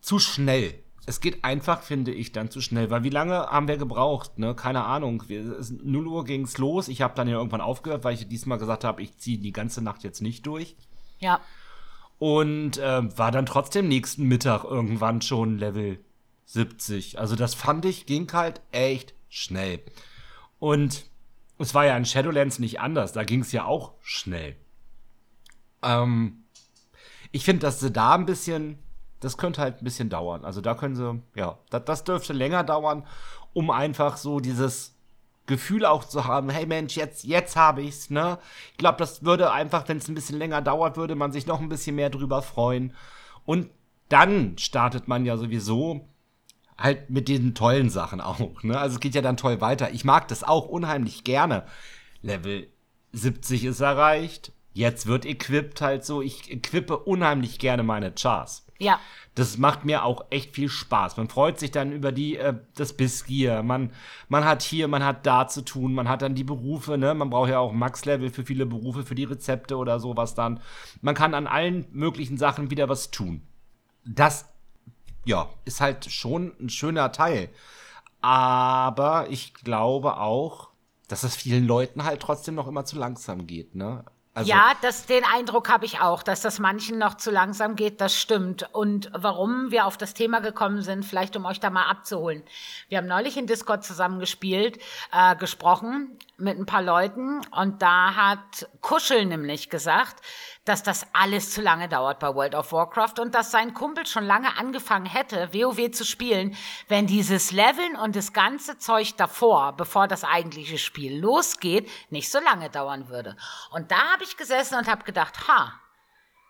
zu schnell es geht einfach, finde ich, dann zu schnell. Weil wie lange haben wir gebraucht? Ne? Keine Ahnung. Wir, es, 0 Uhr ging's los. Ich habe dann ja irgendwann aufgehört, weil ich diesmal gesagt habe, ich ziehe die ganze Nacht jetzt nicht durch. Ja. Und äh, war dann trotzdem nächsten Mittag irgendwann schon Level 70. Also das fand ich, ging halt echt schnell. Und es war ja in Shadowlands nicht anders. Da ging es ja auch schnell. Ähm, ich finde, dass sie da ein bisschen das könnte halt ein bisschen dauern. Also da können sie, ja, das, das dürfte länger dauern, um einfach so dieses Gefühl auch zu haben, hey Mensch, jetzt, jetzt habe ich's, ne? Ich glaube, das würde einfach, wenn es ein bisschen länger dauert, würde man sich noch ein bisschen mehr drüber freuen. Und dann startet man ja sowieso halt mit diesen tollen Sachen auch, ne? Also es geht ja dann toll weiter. Ich mag das auch unheimlich gerne. Level 70 ist erreicht. Jetzt wird equipped halt so. Ich equippe unheimlich gerne meine Chars. Ja. Das macht mir auch echt viel Spaß. Man freut sich dann über die, äh, das Bissgier. Man, man hat hier, man hat da zu tun. Man hat dann die Berufe, ne? Man braucht ja auch Max-Level für viele Berufe, für die Rezepte oder sowas dann. Man kann an allen möglichen Sachen wieder was tun. Das, ja, ist halt schon ein schöner Teil. Aber ich glaube auch, dass es vielen Leuten halt trotzdem noch immer zu langsam geht, ne? Also ja, das, den Eindruck habe ich auch, dass das manchen noch zu langsam geht, das stimmt. Und warum wir auf das Thema gekommen sind, vielleicht um euch da mal abzuholen. Wir haben neulich in Discord zusammengespielt, äh, gesprochen mit ein paar Leuten und da hat Kuschel nämlich gesagt, dass das alles zu lange dauert bei World of Warcraft und dass sein Kumpel schon lange angefangen hätte, WoW zu spielen, wenn dieses Leveln und das ganze Zeug davor, bevor das eigentliche Spiel losgeht, nicht so lange dauern würde. Und da habe ich gesessen und habe gedacht, ha,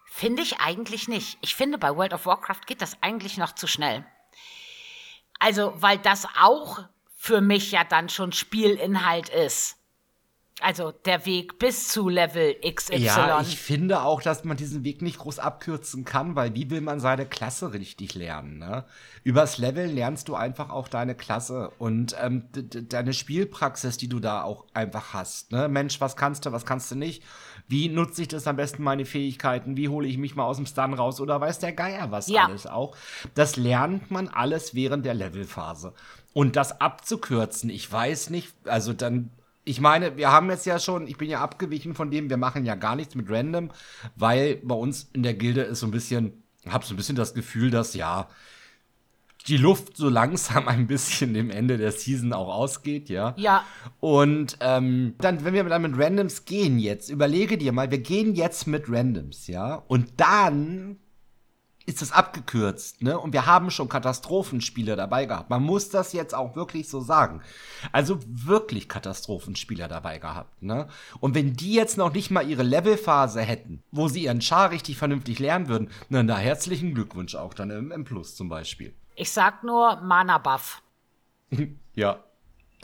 finde ich eigentlich nicht. Ich finde, bei World of Warcraft geht das eigentlich noch zu schnell. Also, weil das auch für mich ja dann schon Spielinhalt ist. Also der Weg bis zu Level XY. Ja, ich finde auch, dass man diesen Weg nicht groß abkürzen kann, weil wie will man seine Klasse richtig lernen? Ne? Übers Level lernst du einfach auch deine Klasse und ähm, deine Spielpraxis, die du da auch einfach hast. Ne? Mensch, was kannst du, was kannst du nicht? Wie nutze ich das am besten meine Fähigkeiten? Wie hole ich mich mal aus dem Stun raus? Oder weiß der Geier was ja. alles auch? Das lernt man alles während der Levelphase. Und das abzukürzen, ich weiß nicht, also dann ich meine, wir haben jetzt ja schon, ich bin ja abgewichen von dem, wir machen ja gar nichts mit Random, weil bei uns in der Gilde ist so ein bisschen, hab so ein bisschen das Gefühl, dass ja die Luft so langsam ein bisschen dem Ende der Season auch ausgeht, ja. Ja. Und ähm, dann, wenn wir dann mit Randoms gehen jetzt, überlege dir mal, wir gehen jetzt mit Randoms, ja. Und dann ist es abgekürzt, ne? Und wir haben schon Katastrophenspieler dabei gehabt. Man muss das jetzt auch wirklich so sagen. Also wirklich Katastrophenspieler dabei gehabt, ne? Und wenn die jetzt noch nicht mal ihre Levelphase hätten, wo sie ihren Char richtig vernünftig lernen würden, dann da herzlichen Glückwunsch auch dann im M Plus zum Beispiel. Ich sag nur Mana Buff. ja.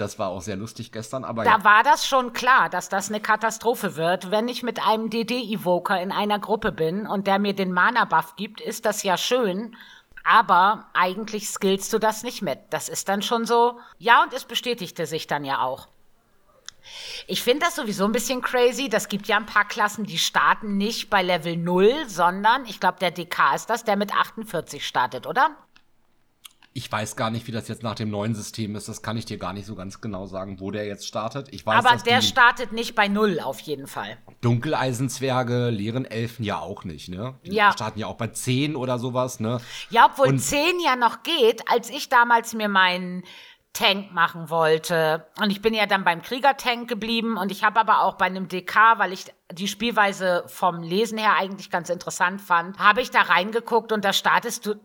Das war auch sehr lustig gestern, aber. Da ja. war das schon klar, dass das eine Katastrophe wird. Wenn ich mit einem DD-Evoker in einer Gruppe bin und der mir den Mana-Buff gibt, ist das ja schön. Aber eigentlich skillst du das nicht mit. Das ist dann schon so. Ja, und es bestätigte sich dann ja auch. Ich finde das sowieso ein bisschen crazy. Das gibt ja ein paar Klassen, die starten nicht bei Level 0, sondern ich glaube, der DK ist das, der mit 48 startet, oder? Ich weiß gar nicht, wie das jetzt nach dem neuen System ist. Das kann ich dir gar nicht so ganz genau sagen, wo der jetzt startet. Ich weiß, Aber der startet nicht bei null auf jeden Fall. Dunkeleisenzwerge, leeren Elfen ja auch nicht, ne? Die ja. starten ja auch bei 10 oder sowas, ne? Ja, obwohl Und 10 ja noch geht. Als ich damals mir meinen Tank machen wollte. Und ich bin ja dann beim Kriegertank geblieben und ich habe aber auch bei einem DK, weil ich die Spielweise vom Lesen her eigentlich ganz interessant fand, habe ich da reingeguckt und da startest du äh,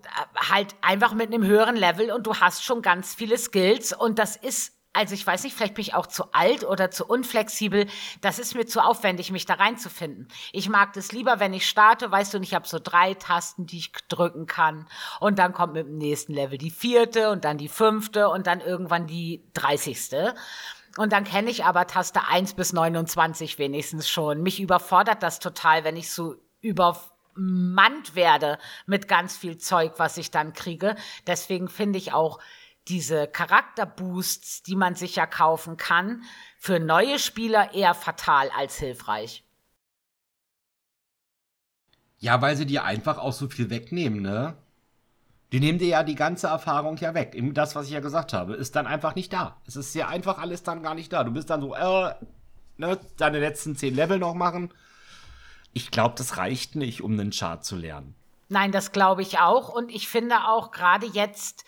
halt einfach mit einem höheren Level und du hast schon ganz viele Skills und das ist also ich weiß nicht, vielleicht bin ich auch zu alt oder zu unflexibel. Das ist mir zu aufwendig, mich da reinzufinden. Ich mag das lieber, wenn ich starte, weißt du, und ich habe so drei Tasten, die ich drücken kann. Und dann kommt mit dem nächsten Level die vierte und dann die fünfte und dann irgendwann die dreißigste. Und dann kenne ich aber Taste 1 bis 29 wenigstens schon. Mich überfordert das total, wenn ich so übermannt werde mit ganz viel Zeug, was ich dann kriege. Deswegen finde ich auch diese Charakterboosts, die man sich ja kaufen kann, für neue Spieler eher fatal als hilfreich. Ja, weil sie dir einfach auch so viel wegnehmen, ne? Die nehmen dir ja die ganze Erfahrung ja weg. Eben das, was ich ja gesagt habe, ist dann einfach nicht da. Es ist ja einfach alles dann gar nicht da. Du bist dann so, äh, ne, deine letzten zehn Level noch machen. Ich glaube, das reicht nicht, um einen Chart zu lernen. Nein, das glaube ich auch. Und ich finde auch gerade jetzt,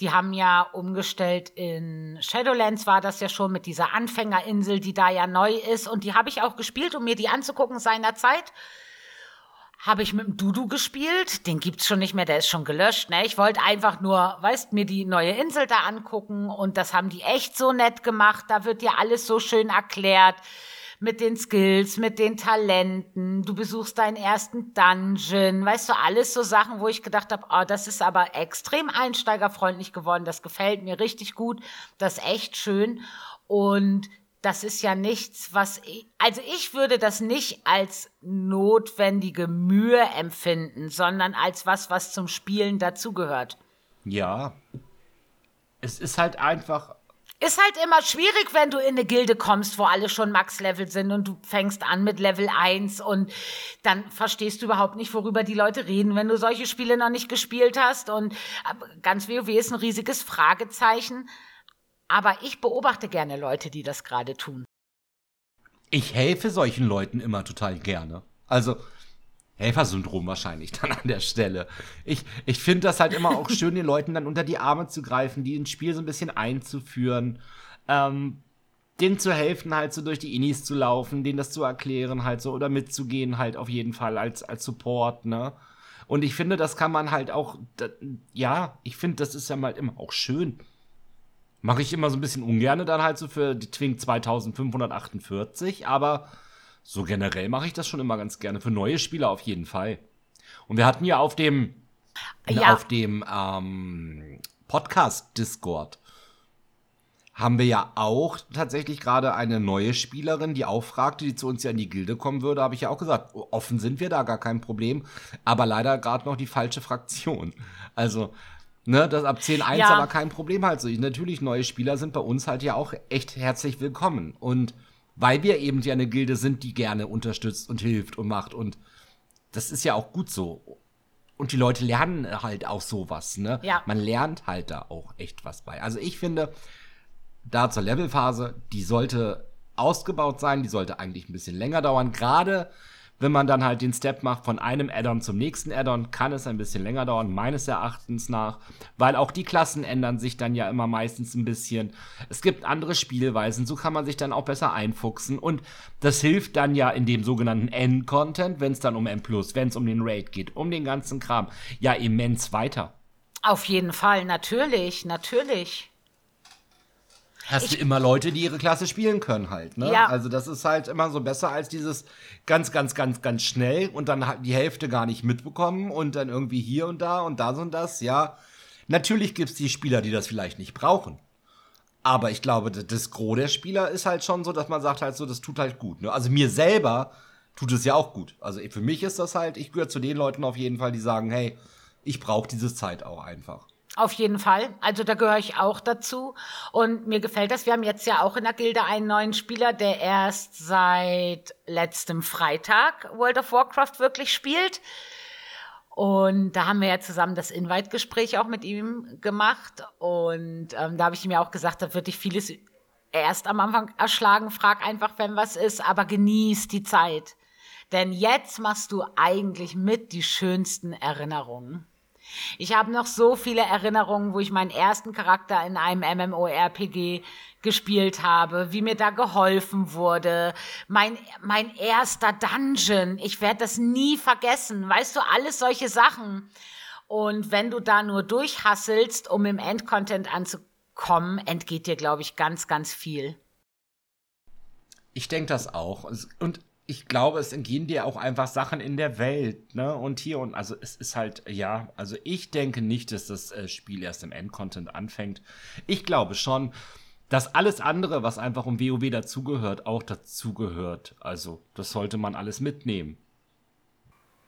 die haben ja umgestellt in Shadowlands, war das ja schon mit dieser Anfängerinsel, die da ja neu ist. Und die habe ich auch gespielt, um mir die anzugucken seinerzeit habe ich mit dem Dudu gespielt. Den gibt's schon nicht mehr, der ist schon gelöscht. Ne? Ich wollte einfach nur, weißt, mir die neue Insel da angucken und das haben die echt so nett gemacht. Da wird dir alles so schön erklärt mit den Skills, mit den Talenten. Du besuchst deinen ersten Dungeon, weißt du, alles so Sachen, wo ich gedacht habe, oh, das ist aber extrem einsteigerfreundlich geworden. Das gefällt mir richtig gut. Das ist echt schön und das ist ja nichts, was ich, also ich würde das nicht als notwendige Mühe empfinden, sondern als was, was zum Spielen dazugehört. Ja. Es ist halt einfach. Ist halt immer schwierig, wenn du in eine Gilde kommst, wo alle schon Max-Level sind und du fängst an mit Level 1 und dann verstehst du überhaupt nicht, worüber die Leute reden, wenn du solche Spiele noch nicht gespielt hast. Und ganz WoW ist ein riesiges Fragezeichen. Aber ich beobachte gerne Leute, die das gerade tun. Ich helfe solchen Leuten immer total gerne. Also, Helfersyndrom wahrscheinlich dann an der Stelle. Ich, ich finde das halt immer auch schön, den Leuten dann unter die Arme zu greifen, die ins Spiel so ein bisschen einzuführen, ähm, denen zu helfen, halt so durch die Inis zu laufen, denen das zu erklären, halt so, oder mitzugehen, halt auf jeden Fall als, als Support, ne? Und ich finde, das kann man halt auch, ja, ich finde, das ist ja mal immer auch schön. Mache ich immer so ein bisschen ungerne dann halt so für die Twink 2548, aber so generell mache ich das schon immer ganz gerne. Für neue Spieler auf jeden Fall. Und wir hatten ja auf dem, ja. auf dem ähm, Podcast Discord haben wir ja auch tatsächlich gerade eine neue Spielerin, die auch fragte, die zu uns ja in die Gilde kommen würde, habe ich ja auch gesagt, offen sind wir da, gar kein Problem, aber leider gerade noch die falsche Fraktion. Also Ne, das ab 10.1 ja. aber kein Problem halt so. Natürlich, neue Spieler sind bei uns halt ja auch echt herzlich willkommen. Und weil wir eben ja eine Gilde sind, die gerne unterstützt und hilft und macht. Und das ist ja auch gut so. Und die Leute lernen halt auch sowas, ne? Ja. Man lernt halt da auch echt was bei. Also ich finde, da zur Levelphase, die sollte ausgebaut sein, die sollte eigentlich ein bisschen länger dauern. Gerade wenn man dann halt den Step macht von einem Addon zum nächsten Addon, kann es ein bisschen länger dauern, meines Erachtens nach, weil auch die Klassen ändern sich dann ja immer meistens ein bisschen. Es gibt andere Spielweisen, so kann man sich dann auch besser einfuchsen und das hilft dann ja in dem sogenannten N-Content, wenn es dann um N+, wenn es um den Raid geht, um den ganzen Kram, ja immens weiter. Auf jeden Fall, natürlich, natürlich hast ich, du immer Leute, die ihre Klasse spielen können halt. Ne? Ja. Also das ist halt immer so besser als dieses ganz, ganz, ganz, ganz schnell und dann halt die Hälfte gar nicht mitbekommen und dann irgendwie hier und da und das und das. Ja, natürlich gibt es die Spieler, die das vielleicht nicht brauchen. Aber ich glaube, das Gros der Spieler ist halt schon so, dass man sagt halt so, das tut halt gut. Ne? Also mir selber tut es ja auch gut. Also für mich ist das halt, ich gehöre zu den Leuten auf jeden Fall, die sagen, hey, ich brauche diese Zeit auch einfach. Auf jeden Fall. Also da gehöre ich auch dazu. Und mir gefällt das. Wir haben jetzt ja auch in der Gilde einen neuen Spieler, der erst seit letztem Freitag World of Warcraft wirklich spielt. Und da haben wir ja zusammen das Invite-Gespräch auch mit ihm gemacht. Und ähm, da habe ich ihm ja auch gesagt, da würde ich vieles erst am Anfang erschlagen. Frag einfach, wenn was ist, aber genieß die Zeit. Denn jetzt machst du eigentlich mit die schönsten Erinnerungen. Ich habe noch so viele Erinnerungen, wo ich meinen ersten Charakter in einem MMORPG gespielt habe, wie mir da geholfen wurde, mein, mein erster Dungeon, ich werde das nie vergessen, weißt du, alles solche Sachen. Und wenn du da nur durchhasselst, um im Endcontent anzukommen, entgeht dir, glaube ich, ganz, ganz viel. Ich denke das auch. Und ich glaube, es entgehen dir auch einfach Sachen in der Welt, ne? Und hier und also es ist halt, ja, also ich denke nicht, dass das äh, Spiel erst im Endcontent anfängt. Ich glaube schon, dass alles andere, was einfach um WoW dazugehört, auch dazugehört. Also, das sollte man alles mitnehmen.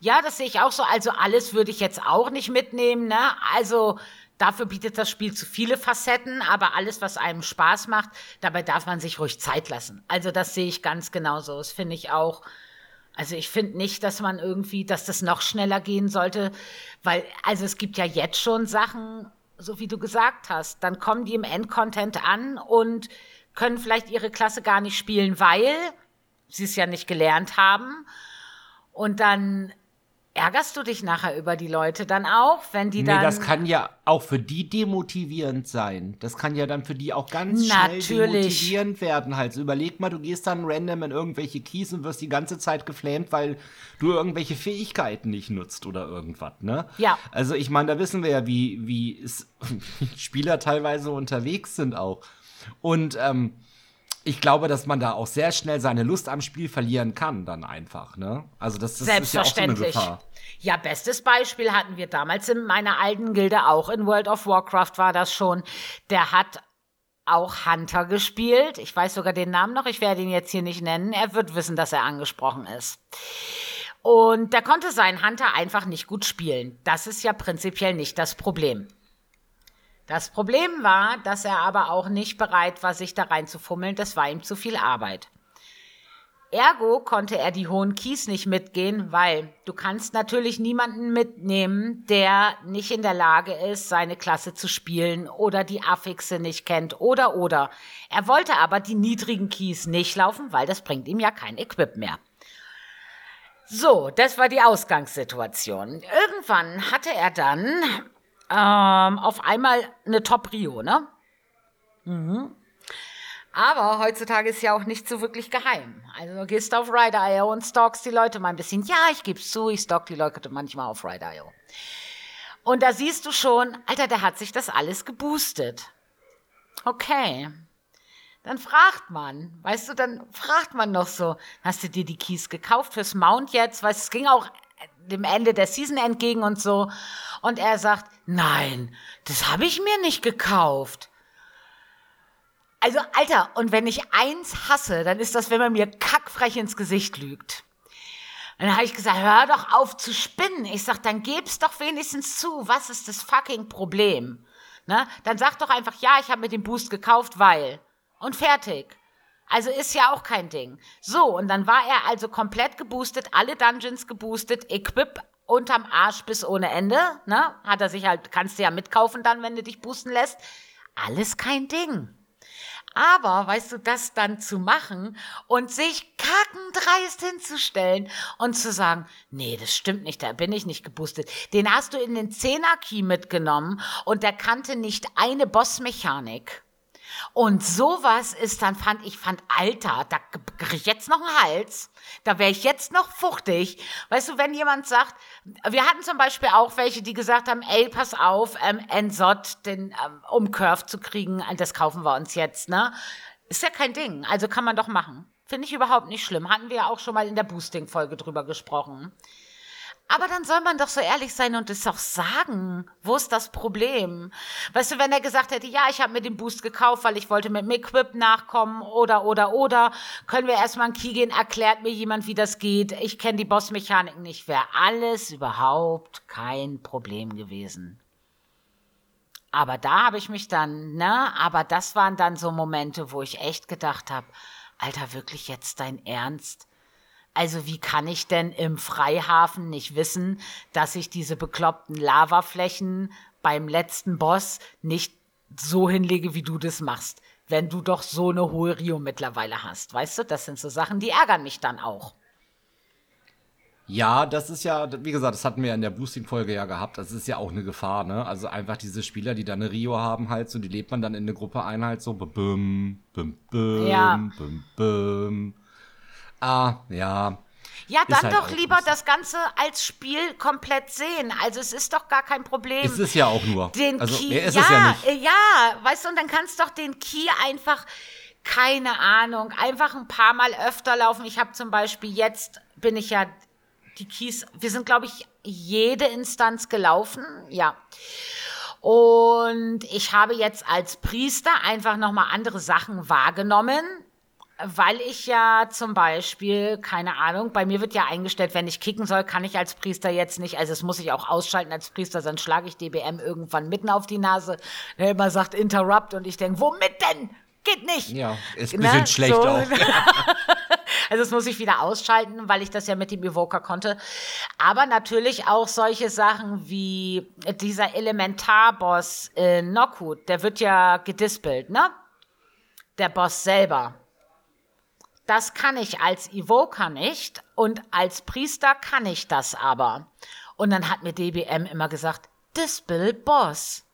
Ja, das sehe ich auch so. Also alles würde ich jetzt auch nicht mitnehmen, ne? Also Dafür bietet das Spiel zu viele Facetten, aber alles, was einem Spaß macht, dabei darf man sich ruhig Zeit lassen. Also das sehe ich ganz genauso. Das finde ich auch Also ich finde nicht, dass man irgendwie, dass das noch schneller gehen sollte, weil, also es gibt ja jetzt schon Sachen, so wie du gesagt hast, dann kommen die im Endcontent an und können vielleicht ihre Klasse gar nicht spielen, weil sie es ja nicht gelernt haben. Und dann ärgerst du dich nachher über die Leute dann auch, wenn die dann. Nee, das kann ja auch für die demotivierend sein. Das kann ja dann für die auch ganz Natürlich. schnell demotivierend werden. Halt, so überleg mal, du gehst dann random in irgendwelche Keys und wirst die ganze Zeit geflamed, weil du irgendwelche Fähigkeiten nicht nutzt oder irgendwas, ne? Ja. Also ich meine, da wissen wir ja, wie, wie es, Spieler teilweise unterwegs sind auch. Und ähm, ich glaube, dass man da auch sehr schnell seine Lust am Spiel verlieren kann, dann einfach. Ne? Also das, das ist ja auch so eine Gefahr. Ja, bestes Beispiel hatten wir damals in meiner alten Gilde auch in World of Warcraft war das schon. Der hat auch Hunter gespielt. Ich weiß sogar den Namen noch. Ich werde ihn jetzt hier nicht nennen. Er wird wissen, dass er angesprochen ist. Und der konnte seinen Hunter einfach nicht gut spielen. Das ist ja prinzipiell nicht das Problem. Das Problem war, dass er aber auch nicht bereit war, sich da reinzufummeln. Das war ihm zu viel Arbeit. Ergo konnte er die hohen Keys nicht mitgehen, weil du kannst natürlich niemanden mitnehmen, der nicht in der Lage ist, seine Klasse zu spielen oder die Affixe nicht kennt oder oder. Er wollte aber die niedrigen Keys nicht laufen, weil das bringt ihm ja kein Equip mehr. So, das war die Ausgangssituation. Irgendwann hatte er dann ähm, auf einmal eine Top-Rio, ne? Mhm. Aber heutzutage ist ja auch nicht so wirklich geheim. Also gehst du auf Ride.io und stalkst die Leute mal ein bisschen. Ja, ich geb's zu, ich stalk die Leute manchmal auf Ride.io. Und da siehst du schon, Alter, der hat sich das alles geboostet. Okay. Dann fragt man, weißt du, dann fragt man noch so, hast du dir die Keys gekauft fürs Mount jetzt? Weißt es ging auch dem Ende der Season entgegen und so. Und er sagt, nein, das habe ich mir nicht gekauft. Also, Alter, und wenn ich eins hasse, dann ist das, wenn man mir kackfrech ins Gesicht lügt. Dann habe ich gesagt, hör doch auf zu spinnen. Ich sag, dann geb's doch wenigstens zu. Was ist das fucking Problem? Ne? Dann sag doch einfach, ja, ich habe mir den Boost gekauft, weil. Und fertig. Also ist ja auch kein Ding. So, und dann war er also komplett geboostet, alle Dungeons geboostet, Equip unterm Arsch bis ohne Ende, ne? Hat er sich halt, kannst du ja mitkaufen dann, wenn du dich boosten lässt. Alles kein Ding. Aber, weißt du, das dann zu machen und sich kackendreist hinzustellen und zu sagen, nee, das stimmt nicht, da bin ich nicht geboostet. Den hast du in den Zehner-Key mitgenommen und der kannte nicht eine Bossmechanik. Und sowas ist dann, fand ich, fand, Alter, da krieg ich jetzt noch einen Hals. Da wäre ich jetzt noch fuchtig. Weißt du, wenn jemand sagt, wir hatten zum Beispiel auch welche, die gesagt haben, ey, pass auf, ähm, Ensot, den, ähm, um Curve zu kriegen, das kaufen wir uns jetzt, ne? Ist ja kein Ding. Also kann man doch machen. Finde ich überhaupt nicht schlimm. Hatten wir ja auch schon mal in der Boosting-Folge drüber gesprochen. Aber dann soll man doch so ehrlich sein und es auch sagen. Wo ist das Problem? Weißt du, wenn er gesagt hätte, ja, ich habe mir den Boost gekauft, weil ich wollte mit dem Equip nachkommen oder, oder, oder, können wir erstmal einen Key gehen, erklärt mir jemand, wie das geht. Ich kenne die Bossmechanik nicht. Wäre alles überhaupt kein Problem gewesen. Aber da habe ich mich dann, ne, aber das waren dann so Momente, wo ich echt gedacht habe, Alter, wirklich jetzt dein Ernst? Also wie kann ich denn im Freihafen nicht wissen, dass ich diese bekloppten Lavaflächen beim letzten Boss nicht so hinlege, wie du das machst, wenn du doch so eine hohe Rio mittlerweile hast. Weißt du, das sind so Sachen, die ärgern mich dann auch. Ja, das ist ja, wie gesagt, das hatten wir ja in der Boosting-Folge ja gehabt. Das ist ja auch eine Gefahr, ne? Also einfach diese Spieler, die dann eine Rio haben, halt so, die lebt man dann in eine Gruppe ein, halt so, bum, bum, bum, Ja. bum, bum. Ah, ja. Ja, Ist dann halt doch lieber das Ganze als Spiel komplett sehen. Also es ist doch gar kein Problem. Ist es ja auch nur. den also, Key, ist ja, es ja nicht. äh, ja, weißt du, und dann kannst doch den Key einfach, keine Ahnung, einfach ein paar Mal öfter laufen. Ich habe zum Beispiel jetzt, bin ich ja die Keys, wir sind, glaube ich, jede Instanz gelaufen, ja. Und ich habe jetzt als Priester einfach nochmal andere Sachen wahrgenommen, weil ich ja zum Beispiel, keine Ahnung, bei mir wird ja eingestellt, wenn ich kicken soll, kann ich als Priester jetzt nicht, also das muss ich auch ausschalten als Priester, sonst schlage ich DBM irgendwann mitten auf die Nase, der immer sagt Interrupt und ich denke, womit denn? Geht nicht. Ja, ist ein bisschen schlecht So. auch. Also das muss ich wieder ausschalten, weil ich das ja mit dem Evoker konnte. Aber natürlich auch solche Sachen wie dieser Elementarboss in Knockwood, der wird ja gedispelt, ne? Der Boss selber. Das kann ich als Evoker nicht und als Priester kann ich das aber. Und dann hat mir DBM immer gesagt, Dispel Boss.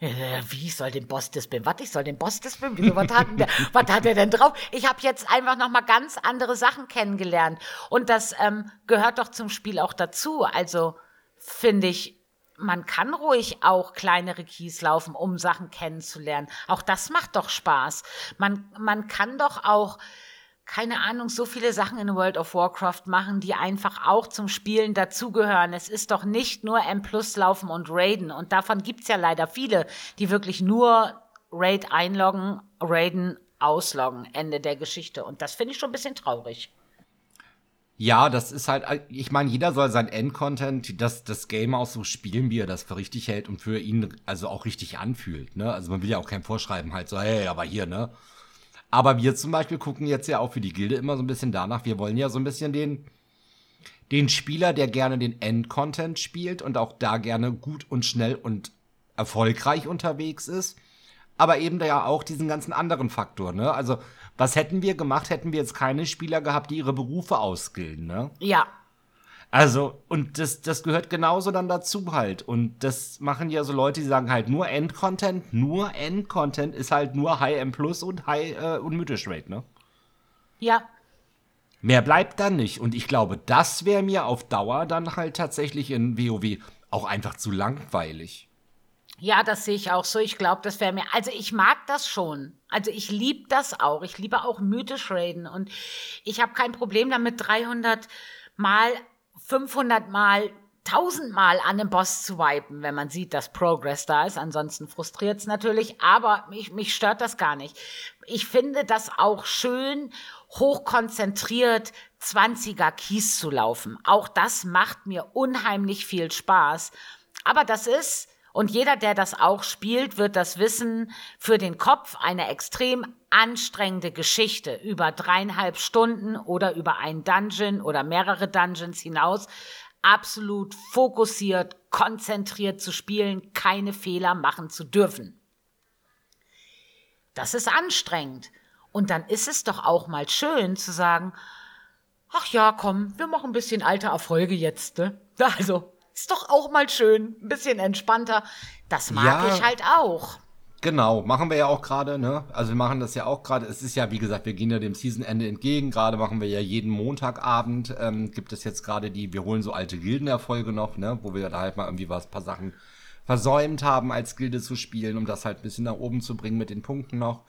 Wie ich soll den Boss dispeln? Was? Ich soll den Boss dispeln? Wieso? Was hat, der, was hat der denn drauf? Ich habe jetzt einfach noch mal ganz andere Sachen kennengelernt und das ähm, gehört doch zum Spiel auch dazu. Also finde ich, man kann ruhig auch kleinere Keys laufen, um Sachen kennenzulernen. Auch das macht doch Spaß. Man man kann doch auch keine Ahnung, so viele Sachen in World of Warcraft machen, die einfach auch zum Spielen dazugehören. Es ist doch nicht nur M Plus laufen und Raiden. Und davon gibt's ja leider viele, die wirklich nur Raid einloggen, Raiden ausloggen. Ende der Geschichte. Und das finde ich schon ein bisschen traurig. Ja, das ist halt, ich meine, jeder soll sein Endcontent, das, das Game auch so spielen, wie er das für richtig hält und für ihn also auch richtig anfühlt. Ne? Also man will ja auch kein Vorschreiben halt so, hey, aber hier, ne? Aber wir zum Beispiel gucken jetzt ja auch für die Gilde immer so ein bisschen danach. Wir wollen ja so ein bisschen den, den Spieler, der gerne den End-Content spielt und auch da gerne gut und schnell und erfolgreich unterwegs ist. Aber eben da ja auch diesen ganzen anderen Faktor, ne? Also, was hätten wir gemacht, hätten wir jetzt keine Spieler gehabt, die ihre Berufe ausgilden, ne? Ja, also, und das, das gehört genauso dann dazu halt. Und das machen ja so Leute, die sagen halt nur End-Content, nur End-Content ist halt nur High-M Plus und High äh, und Mythisch Rate, ne? Ja. Mehr bleibt dann nicht. Und ich glaube, das wäre mir auf Dauer dann halt tatsächlich in WoW auch einfach zu langweilig. Ja, das sehe ich auch so. Ich glaube, das wäre mir. Also ich mag das schon. Also ich liebe das auch. Ich liebe auch mythisch Raiden und ich habe kein Problem damit, 300 Mal 500 Mal, 1000 Mal an einem Boss zu wipen, wenn man sieht, dass Progress da ist. Ansonsten frustriert es natürlich, aber mich, mich stört das gar nicht. Ich finde das auch schön, hochkonzentriert 20er Kies zu laufen. Auch das macht mir unheimlich viel Spaß. Aber das ist und jeder, der das auch spielt, wird das wissen, für den Kopf eine extrem anstrengende Geschichte über dreieinhalb Stunden oder über ein Dungeon oder mehrere Dungeons hinaus absolut fokussiert, konzentriert zu spielen, keine Fehler machen zu dürfen. Das ist anstrengend. Und dann ist es doch auch mal schön zu sagen, ach ja, komm, wir machen ein bisschen alte Erfolge jetzt, ne? Also, ist doch auch mal schön, ein bisschen entspannter. Das mag ja, ich halt auch. Genau, machen wir ja auch gerade, ne? Also wir machen das ja auch gerade. Es ist ja, wie gesagt, wir gehen ja dem Seasonende entgegen. Gerade machen wir ja jeden Montagabend, ähm, gibt es jetzt gerade die, wir holen so alte Gildenerfolge noch, ne? Wo wir da halt mal irgendwie was, paar Sachen versäumt haben, als Gilde zu spielen, um das halt ein bisschen nach oben zu bringen mit den Punkten noch.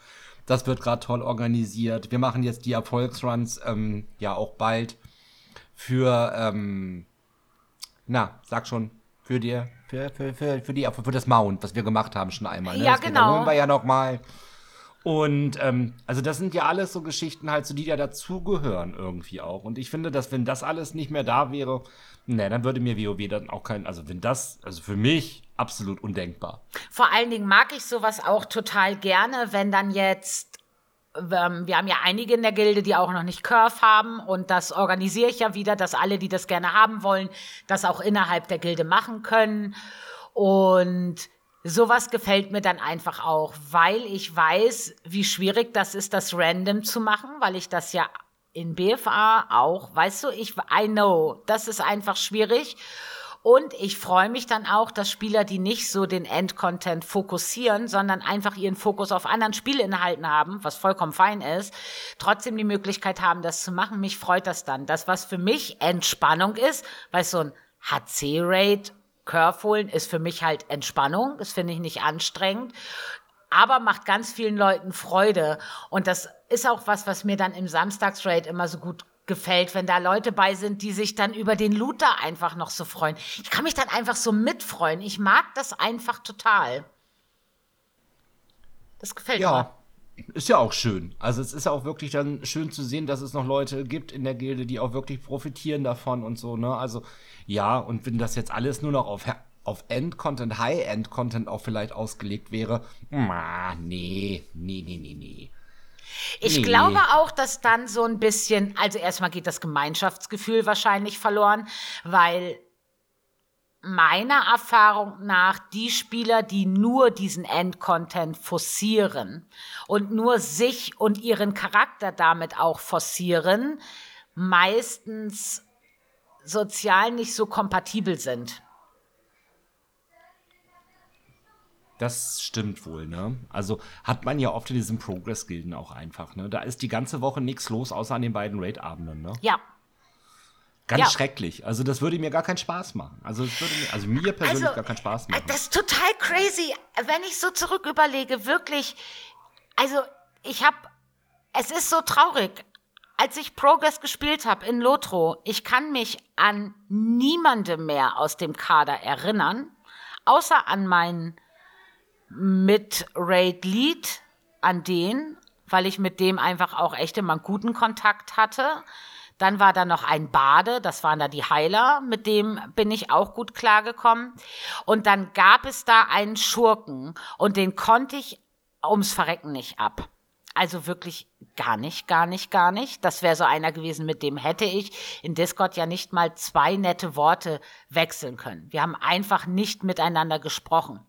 Das wird gerade toll organisiert. Wir machen jetzt die Erfolgsruns ähm, ja auch bald für ähm, na, sag schon, für dir, für, für, für, für, die, für das Mount, was wir gemacht haben schon einmal. Ne? Ja, das genau. Wiederholen wir ja noch mal. Und ähm, also das sind ja alles so Geschichten halt, so die ja dazugehören irgendwie auch. Und ich finde, dass wenn das alles nicht mehr da wäre, ne, dann würde mir WoW dann auch kein, also wenn das, also für mich absolut undenkbar. Vor allen Dingen mag ich sowas auch total gerne, wenn dann jetzt wir haben ja einige in der Gilde, die auch noch nicht Curve haben und das organisiere ich ja wieder, dass alle, die das gerne haben wollen, das auch innerhalb der Gilde machen können. Und sowas gefällt mir dann einfach auch, weil ich weiß, wie schwierig das ist, das random zu machen, weil ich das ja in BFA auch, weißt du, ich, I know, das ist einfach schwierig. Und ich freue mich dann auch, dass Spieler, die nicht so den Endcontent fokussieren, sondern einfach ihren Fokus auf anderen Spielinhalten haben, was vollkommen fein ist, trotzdem die Möglichkeit haben, das zu machen. Mich freut das dann. Das, was für mich Entspannung ist, weil so ein HC-Rate Curve holen ist für mich halt Entspannung. Das finde ich nicht anstrengend. Aber macht ganz vielen Leuten Freude. Und das ist auch was, was mir dann im Samstagsrate immer so gut gefällt, wenn da Leute bei sind, die sich dann über den Looter einfach noch so freuen. Ich kann mich dann einfach so mitfreuen. Ich mag das einfach total. Das gefällt ja. mir. Ist ja auch schön. Also es ist auch wirklich dann schön zu sehen, dass es noch Leute gibt in der Gilde, die auch wirklich profitieren davon und so, ne? Also ja, und wenn das jetzt alles nur noch auf, auf End-Content, High-End-Content auch vielleicht ausgelegt wäre, na, nee, nee, nee, nee, nee. Ich nee. glaube auch, dass dann so ein bisschen, also erstmal geht das Gemeinschaftsgefühl wahrscheinlich verloren, weil meiner Erfahrung nach die Spieler, die nur diesen Endcontent forcieren und nur sich und ihren Charakter damit auch forcieren, meistens sozial nicht so kompatibel sind. Das stimmt wohl, ne? Also hat man ja oft in diesen Progress-Gilden auch einfach, ne? Da ist die ganze Woche nichts los, außer an den beiden Raid-Abenden, ne? Ja. Ganz ja. schrecklich. Also das würde mir gar keinen Spaß machen. Also, mir, also mir persönlich also, gar keinen Spaß machen. Das ist total crazy, wenn ich so zurück überlege, wirklich. Also ich habe, es ist so traurig. Als ich Progress gespielt habe in Lotro, ich kann mich an niemandem mehr aus dem Kader erinnern, außer an meinen mit Raid Lead an den, weil ich mit dem einfach auch echt immer einen guten Kontakt hatte. Dann war da noch ein Bade, das waren da die Heiler, mit dem bin ich auch gut klargekommen. Und dann gab es da einen Schurken und den konnte ich ums Verrecken nicht ab. Also wirklich gar nicht, gar nicht, gar nicht. Das wäre so einer gewesen, mit dem hätte ich in Discord ja nicht mal zwei nette Worte wechseln können. Wir haben einfach nicht miteinander gesprochen.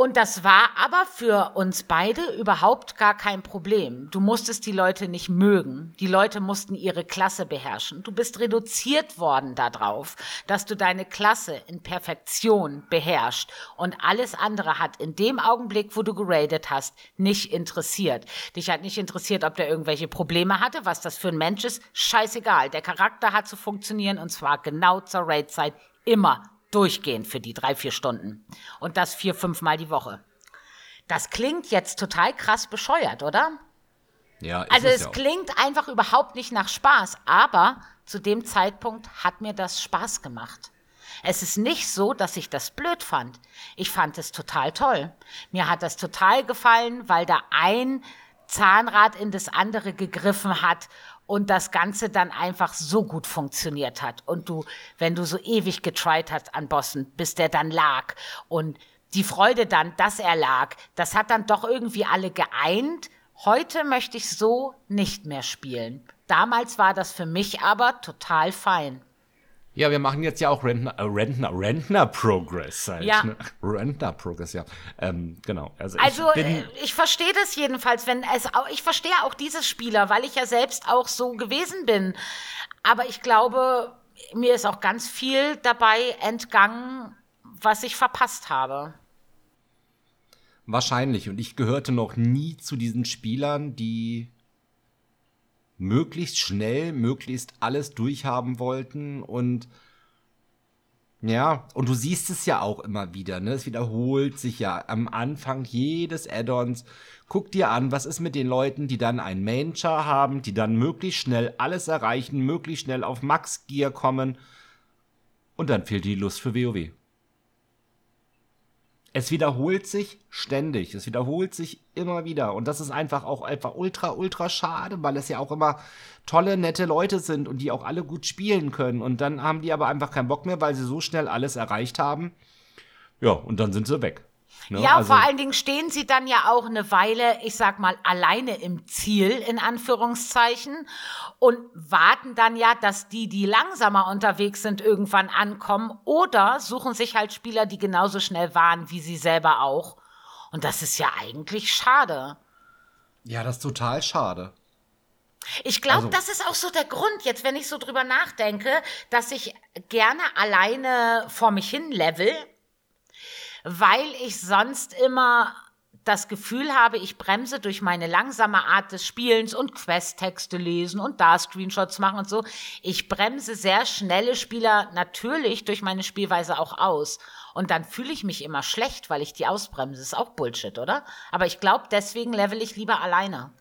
Und das war aber für uns beide überhaupt gar kein Problem. Du musstest die Leute nicht mögen. Die Leute mussten ihre Klasse beherrschen. Du bist reduziert worden darauf, dass du deine Klasse in Perfektion beherrschst. Und alles andere hat in dem Augenblick, wo du geradet hast, nicht interessiert. Dich hat nicht interessiert, ob der irgendwelche Probleme hatte, was das für ein Mensch ist. Scheißegal. Der Charakter hat zu funktionieren und zwar genau zur Raidzeit immer Durchgehend für die drei, vier Stunden. Und das vier, fünf Mal die Woche. Das klingt jetzt total krass bescheuert, oder? Ja, also es, es klingt einfach überhaupt nicht nach Spaß, aber zu dem Zeitpunkt hat mir das Spaß gemacht. Es ist nicht so, dass ich das blöd fand. Ich fand es total toll. Mir hat das total gefallen, weil da ein Zahnrad in das andere gegriffen hat und das Ganze dann einfach so gut funktioniert hat. Und du, wenn du so ewig getried hast an Bossen, bis der dann lag und die Freude dann, dass er lag, das hat dann doch irgendwie alle geeint. Heute möchte ich so nicht mehr spielen. Damals war das für mich aber total fein. Ja, wir machen jetzt ja auch Rentner, äh, Rentner, Rentner Progress. Halt, ja. Ne? Rentner Progress, ja. Ähm, genau. Also, also ich, äh, ich verstehe das jedenfalls, wenn es auch, ich verstehe auch diese Spieler, weil ich ja selbst auch so gewesen bin. Aber ich glaube, mir ist auch ganz viel dabei entgangen, was ich verpasst habe. Wahrscheinlich. Und ich gehörte noch nie zu diesen Spielern, die möglichst schnell, möglichst alles durchhaben wollten und ja, und du siehst es ja auch immer wieder, ne? Es wiederholt sich ja am Anfang jedes Add-ons. Guck dir an, was ist mit den Leuten, die dann einen Main-Char haben, die dann möglichst schnell alles erreichen, möglichst schnell auf Max-Gear kommen. Und dann fehlt die Lust für WoW es wiederholt sich ständig. Es wiederholt sich immer wieder. Und das ist einfach auch einfach ultra, ultra schade, weil es ja auch immer tolle, nette Leute sind und die auch alle gut spielen können. Und dann haben die aber einfach keinen Bock mehr, weil sie so schnell alles erreicht haben. Ja, und dann sind sie weg. Ne? Ja, also, vor allen Dingen stehen sie dann ja auch eine Weile, ich sag mal, alleine im Ziel, in Anführungszeichen, und warten dann ja, dass die, die langsamer unterwegs sind, irgendwann ankommen oder suchen sich halt Spieler, die genauso schnell waren wie sie selber auch. Und das ist ja eigentlich schade. Ja, das ist total schade. Ich glaube, also, das ist auch so der Grund, jetzt wenn ich so drüber nachdenke, dass ich gerne alleine vor mich hin level weil ich sonst immer das Gefühl habe, ich bremse durch meine langsame Art des Spielens und Questtexte lesen und da Screenshots machen und so. Ich bremse sehr schnelle Spieler natürlich durch meine Spielweise auch aus. Und dann fühle ich mich immer schlecht, weil ich die ausbremse. Ist auch Bullshit, oder? Aber ich glaube, deswegen level ich lieber alleine.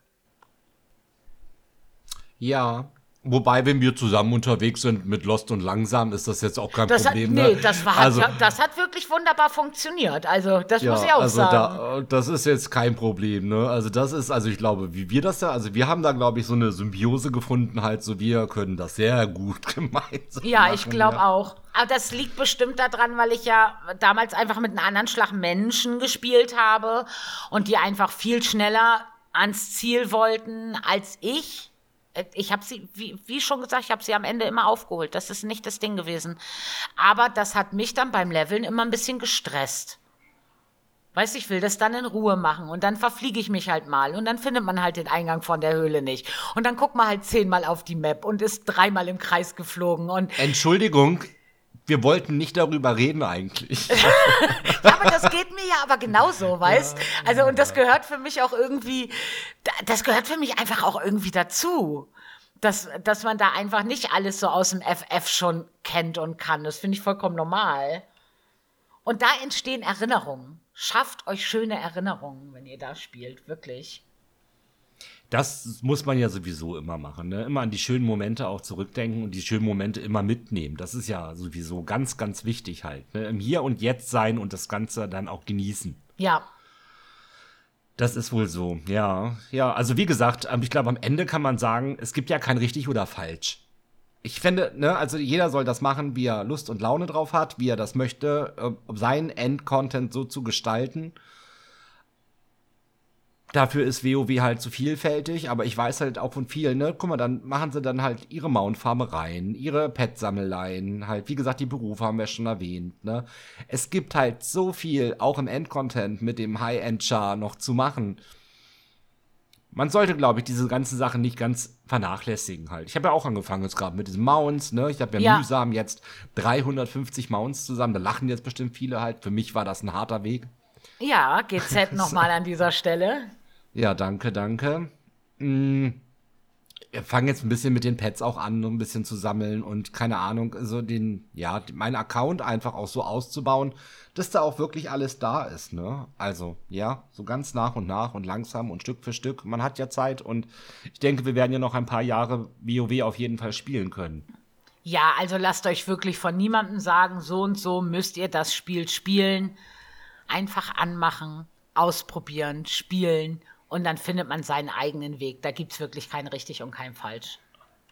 Ja, Wobei, wenn wir zusammen unterwegs sind mit Lost und Langsam, ist das jetzt auch kein das Problem. Hat, nee, ne? das, war, also, das hat wirklich wunderbar funktioniert. Also, das ja, muss ich auch also sagen. Da, das ist jetzt kein Problem. Ne? Also, das ist, also ich glaube, wie wir das ja, also wir haben da, glaube ich, so eine Symbiose gefunden, halt, so wir können das sehr gut gemeinsam. Ja, machen, ich glaube ja. auch. Aber das liegt bestimmt daran, weil ich ja damals einfach mit einem anderen Schlag Menschen gespielt habe und die einfach viel schneller ans Ziel wollten als ich. Äh, ich habe sie, wie, wie schon gesagt, ich habe sie am Ende immer aufgeholt. Das ist nicht das Ding gewesen. Aber das hat mich dann beim Leveln immer ein bisschen gestresst. Weißt ich will das dann in Ruhe machen und dann verfliege ich mich halt mal und dann findet man halt den Eingang von der Höhle nicht. Und dann guckt man halt zehnmal auf die Map und ist dreimal im Kreis geflogen und. Entschuldigung, wir wollten nicht darüber reden eigentlich. ja, aber das geht mir ja aber genauso, weißt? Also und das gehört für mich auch irgendwie, das gehört für mich einfach auch irgendwie dazu. Dass, dass man da einfach nicht alles so aus dem FF schon kennt und kann. Das finde ich vollkommen normal. Und da entstehen Erinnerungen. Schafft euch schöne Erinnerungen, wenn ihr da spielt, wirklich. Das muss man ja sowieso immer machen, ne? Immer an die schönen Momente auch zurückdenken und die schönen Momente immer mitnehmen. Das ist ja sowieso ganz, ganz wichtig halt. Ne? Im Hier und Jetzt sein und das Ganze dann auch genießen. Ja. Das ist wohl so, ja. Ja, also wie gesagt, ähm, ich glaube, am Ende kann man sagen, es gibt ja kein richtig oder falsch. Ich finde, ne, also jeder soll das machen, wie er Lust und Laune drauf hat, wie er das möchte, äh, seinen Endcontent so zu gestalten. Dafür ist WoW halt zu vielfältig, aber ich weiß halt auch von vielen, ne, guck mal, dann machen sie dann halt ihre Mountfarmereien, ihre Pet-Sammeleien, halt, wie gesagt, die Berufe haben wir schon erwähnt, ne. Es gibt halt so viel, auch im Endcontent mit dem High-End-Char noch zu machen. Man sollte, glaube ich, diese ganzen Sachen nicht ganz vernachlässigen halt. Ich habe ja auch angefangen jetzt gerade mit diesen Mounts, ne? Ich habe ja, ja, mühsam jetzt 350 Mounts zusammen. Da lachen jetzt bestimmt viele halt. Für mich war das ein harter Weg. Ja, GZ nochmal an dieser Stelle. Ja, danke, danke. Hm, wir fangen jetzt ein bisschen mit den Pets auch an, um ein bisschen zu sammeln und keine Ahnung, so den, ja, meinen Account einfach auch so auszubauen, dass da auch wirklich alles da ist, ne? Also, ja, so ganz nach und nach und langsam und Stück für Stück. Man hat ja Zeit und ich denke, wir werden ja noch ein paar Jahre WoW auf jeden Fall spielen können. Ja, also lasst euch wirklich von niemandem sagen, so und so müsst ihr das Spiel spielen. Einfach anmachen, ausprobieren, spielen und dann findet man seinen eigenen Weg. Da gibt es wirklich kein richtig und kein falsch.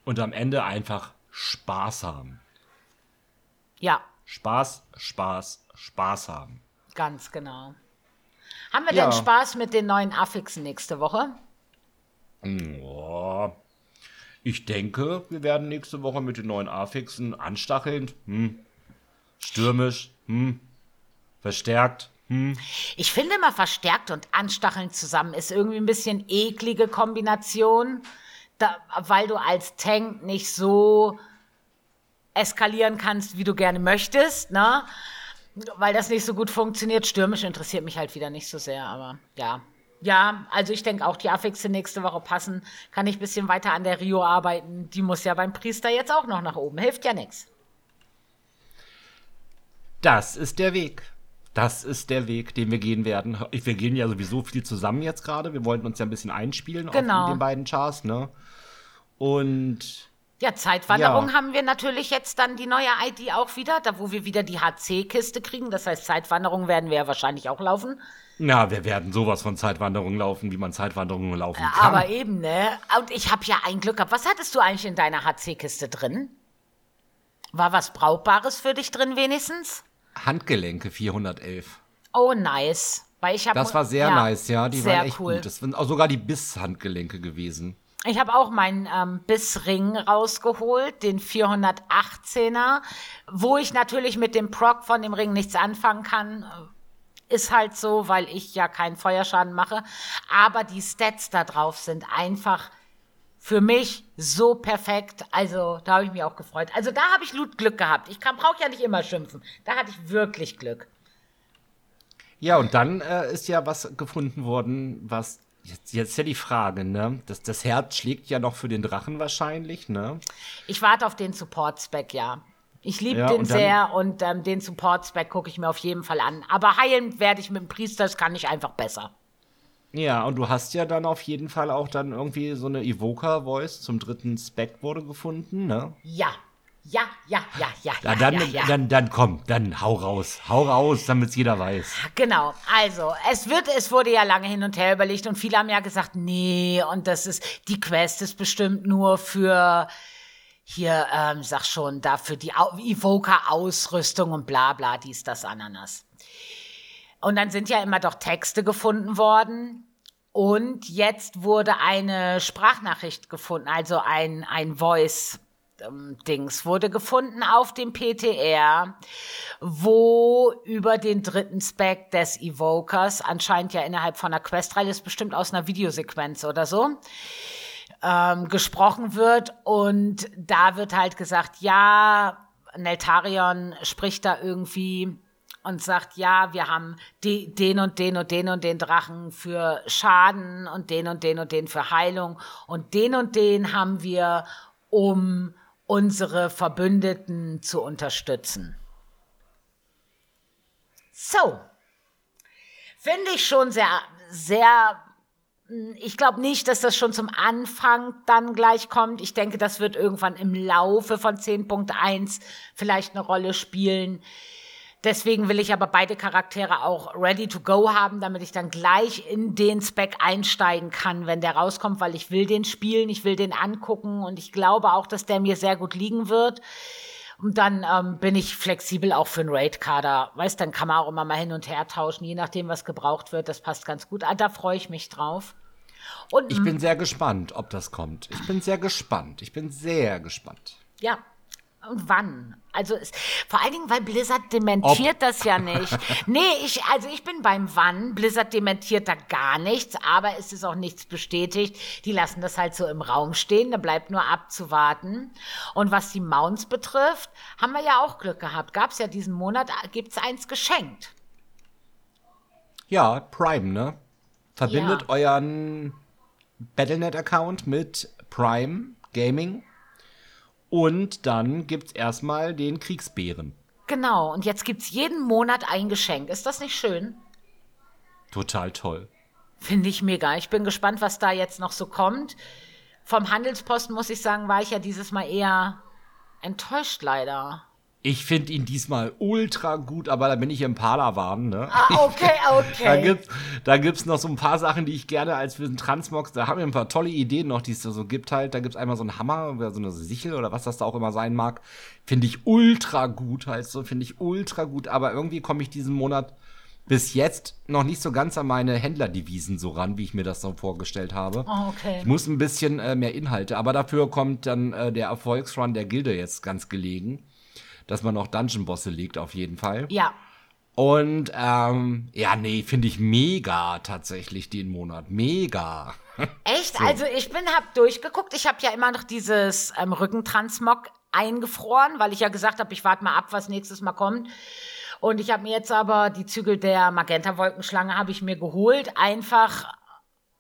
Und am Ende einfach Spaß haben. Ja. Spaß, Spaß, Spaß haben. Ganz genau. Haben wir ja. denn Spaß mit den neuen Affixen nächste Woche? Oh, ich denke, wir werden nächste Woche mit den neuen Affixen anstachelnd, hm, stürmisch, hm, verstärkt, hm. Ich finde immer verstärkt und anstachelnd zusammen ist irgendwie ein bisschen eklige Kombination, da, weil du als Tank nicht so eskalieren kannst, wie du gerne möchtest, ne? Weil das nicht so gut funktioniert. Stürmisch interessiert mich halt wieder nicht so sehr, aber ja. Ja, also ich denke auch, die Affixe nächste Woche passen. Kann ich ein bisschen weiter an der Rio arbeiten. Die muss ja beim Priester jetzt auch noch nach oben. Hilft ja nichts. Das ist der Weg das ist der Weg, den wir gehen werden. Wir gehen ja sowieso viel zusammen jetzt gerade. Wir wollten uns ja ein bisschen einspielen genau. auf den beiden Chars, ne? Und ja, Zeitwanderung ja. haben wir natürlich jetzt dann die neue ID auch wieder, da wo wir wieder die HC-Kiste kriegen. Das heißt, Zeitwanderung werden wir ja wahrscheinlich auch laufen. Ja, wir werden sowas von Zeitwanderung laufen, wie man Zeitwanderungen laufen kann. Aber eben, ne? Und ich habe ja ein Glück gehabt. Was hattest du eigentlich in deiner HC-Kiste drin? War was Brauchbares für dich drin wenigstens? Handgelenke 411. Oh, nice. Weil ich das war sehr ja, nice, ja. Die waren echt cool. gut. Das sind auch sogar die Biss-Handgelenke gewesen. Ich habe auch meinen ähm, Bissring rausgeholt, den 418er, wo ich natürlich mit dem Proc von dem Ring nichts anfangen kann. Ist halt so, weil ich ja keinen Feuerschaden mache. Aber die Stats da drauf sind einfach für mich so perfekt. Also da habe ich mich auch gefreut. Also da habe ich Glück gehabt. Ich brauche ja nicht immer schimpfen. Da hatte ich wirklich Glück. Ja, und dann äh, ist ja was gefunden worden, was Jetzt, jetzt ja die Frage, ne? Das, das Herz schlägt ja noch für den Drachen wahrscheinlich, ne? Ich warte auf den Support-Spec, ja. Ich liebe ja, den und sehr und ähm, den Support-Spec gucke ich mir auf jeden Fall an. Aber heilen werde ich mit dem Priester, das kann ich einfach besser. Ja, und du hast ja dann auf jeden Fall auch dann irgendwie so eine Evoker-Voice zum dritten Spec wurde gefunden, ne? Ja. Ja, ja, ja, ja, ja, dann, ja, ja. Dann, dann komm, dann hau raus. Hau raus, damit es jeder weiß. Genau, also, es wird, es wurde ja lange hin und her überlegt und viele haben ja gesagt, nee, und das ist, die Quest ist bestimmt nur für, hier, ähm, sag schon, dafür die Evoker-Ausrüstung und bla bla, dies, das, Ananas. Und dann sind ja immer doch Texte gefunden worden. Und jetzt wurde eine Sprachnachricht gefunden, also ein, ein Voice. Dings wurde gefunden auf dem PTR, wo über den dritten Spec des Evokers, anscheinend ja innerhalb von einer Questreihe, ist bestimmt aus einer Videosequenz oder so, ähm, gesprochen wird. Und da wird halt gesagt, ja, Neltarion spricht da irgendwie und sagt, ja, wir haben die, den und den und den und den Drachen für Schaden und den und den und den für Heilung und den und den haben wir, um unsere Verbündeten zu unterstützen. So, finde ich schon sehr, sehr ich glaube nicht, dass das schon zum Anfang dann gleich kommt. Ich denke, das wird irgendwann im Laufe von 10.1 vielleicht eine Rolle spielen. Deswegen will ich aber beide Charaktere auch ready to go haben, damit ich dann gleich in den Spec einsteigen kann, wenn der rauskommt, weil ich will den spielen, ich will den angucken und ich glaube auch, dass der mir sehr gut liegen wird. Und dann ähm, bin ich flexibel auch für einen Raid-Kader. Weißt, dann kann man auch immer mal hin und her tauschen, je nachdem, was gebraucht wird. Das passt ganz gut. Ah, da freue ich mich drauf. Und, ich bin sehr gespannt, ob das kommt. Ich bin sehr gespannt. Ich bin sehr gespannt. Ja, wann? Also es, vor allen Dingen, weil Blizzard dementiert Ob. das ja nicht. nee, ich, also ich bin beim Wann. Blizzard dementiert da gar nichts, aber es ist auch nichts bestätigt. Die lassen das halt so im Raum stehen. Da bleibt nur abzuwarten. Und was die Mounts betrifft, haben wir ja auch Glück gehabt. Gab es ja diesen Monat, gibt es eins geschenkt. Ja, Prime, ne? Verbindet ja. euren Battlenet-Account mit Prime Gaming und dann gibt's erstmal den Kriegsbären. Genau, und jetzt gibt's jeden Monat ein Geschenk. Ist das nicht schön? Total toll. Finde ich mega. Ich bin gespannt, was da jetzt noch so kommt. Vom Handelsposten muss ich sagen, war ich ja dieses Mal eher enttäuscht leider. Ich finde ihn diesmal ultra gut, aber da bin ich im Palawan, ne? Ah, okay, okay. da gibt's, da gibt's noch so ein paar Sachen, die ich gerne als für den Transmox, da haben wir ein paar tolle Ideen noch, die es da so gibt halt. Da gibt's einmal so einen Hammer oder so eine Sichel oder was das da auch immer sein mag. Finde ich ultra gut halt so, finde ich ultra gut, aber irgendwie komme ich diesen Monat bis jetzt noch nicht so ganz an meine Händlerdevisen so ran, wie ich mir das so vorgestellt habe. Oh, okay. Ich muss ein bisschen äh, mehr Inhalte, aber dafür kommt dann äh, der Erfolgsrun der Gilde jetzt ganz gelegen dass man noch Dungeon-Bosse legt, auf jeden Fall. Ja. Und ähm, ja, nee, finde ich mega tatsächlich den Monat. Mega. Echt? So. Also ich bin, hab durchgeguckt. Ich habe ja immer noch dieses ähm, Rückentransmog eingefroren, weil ich ja gesagt habe, ich warte mal ab, was nächstes Mal kommt. Und ich habe mir jetzt aber die Zügel der Magenta-Wolkenschlange habe ich mir geholt, einfach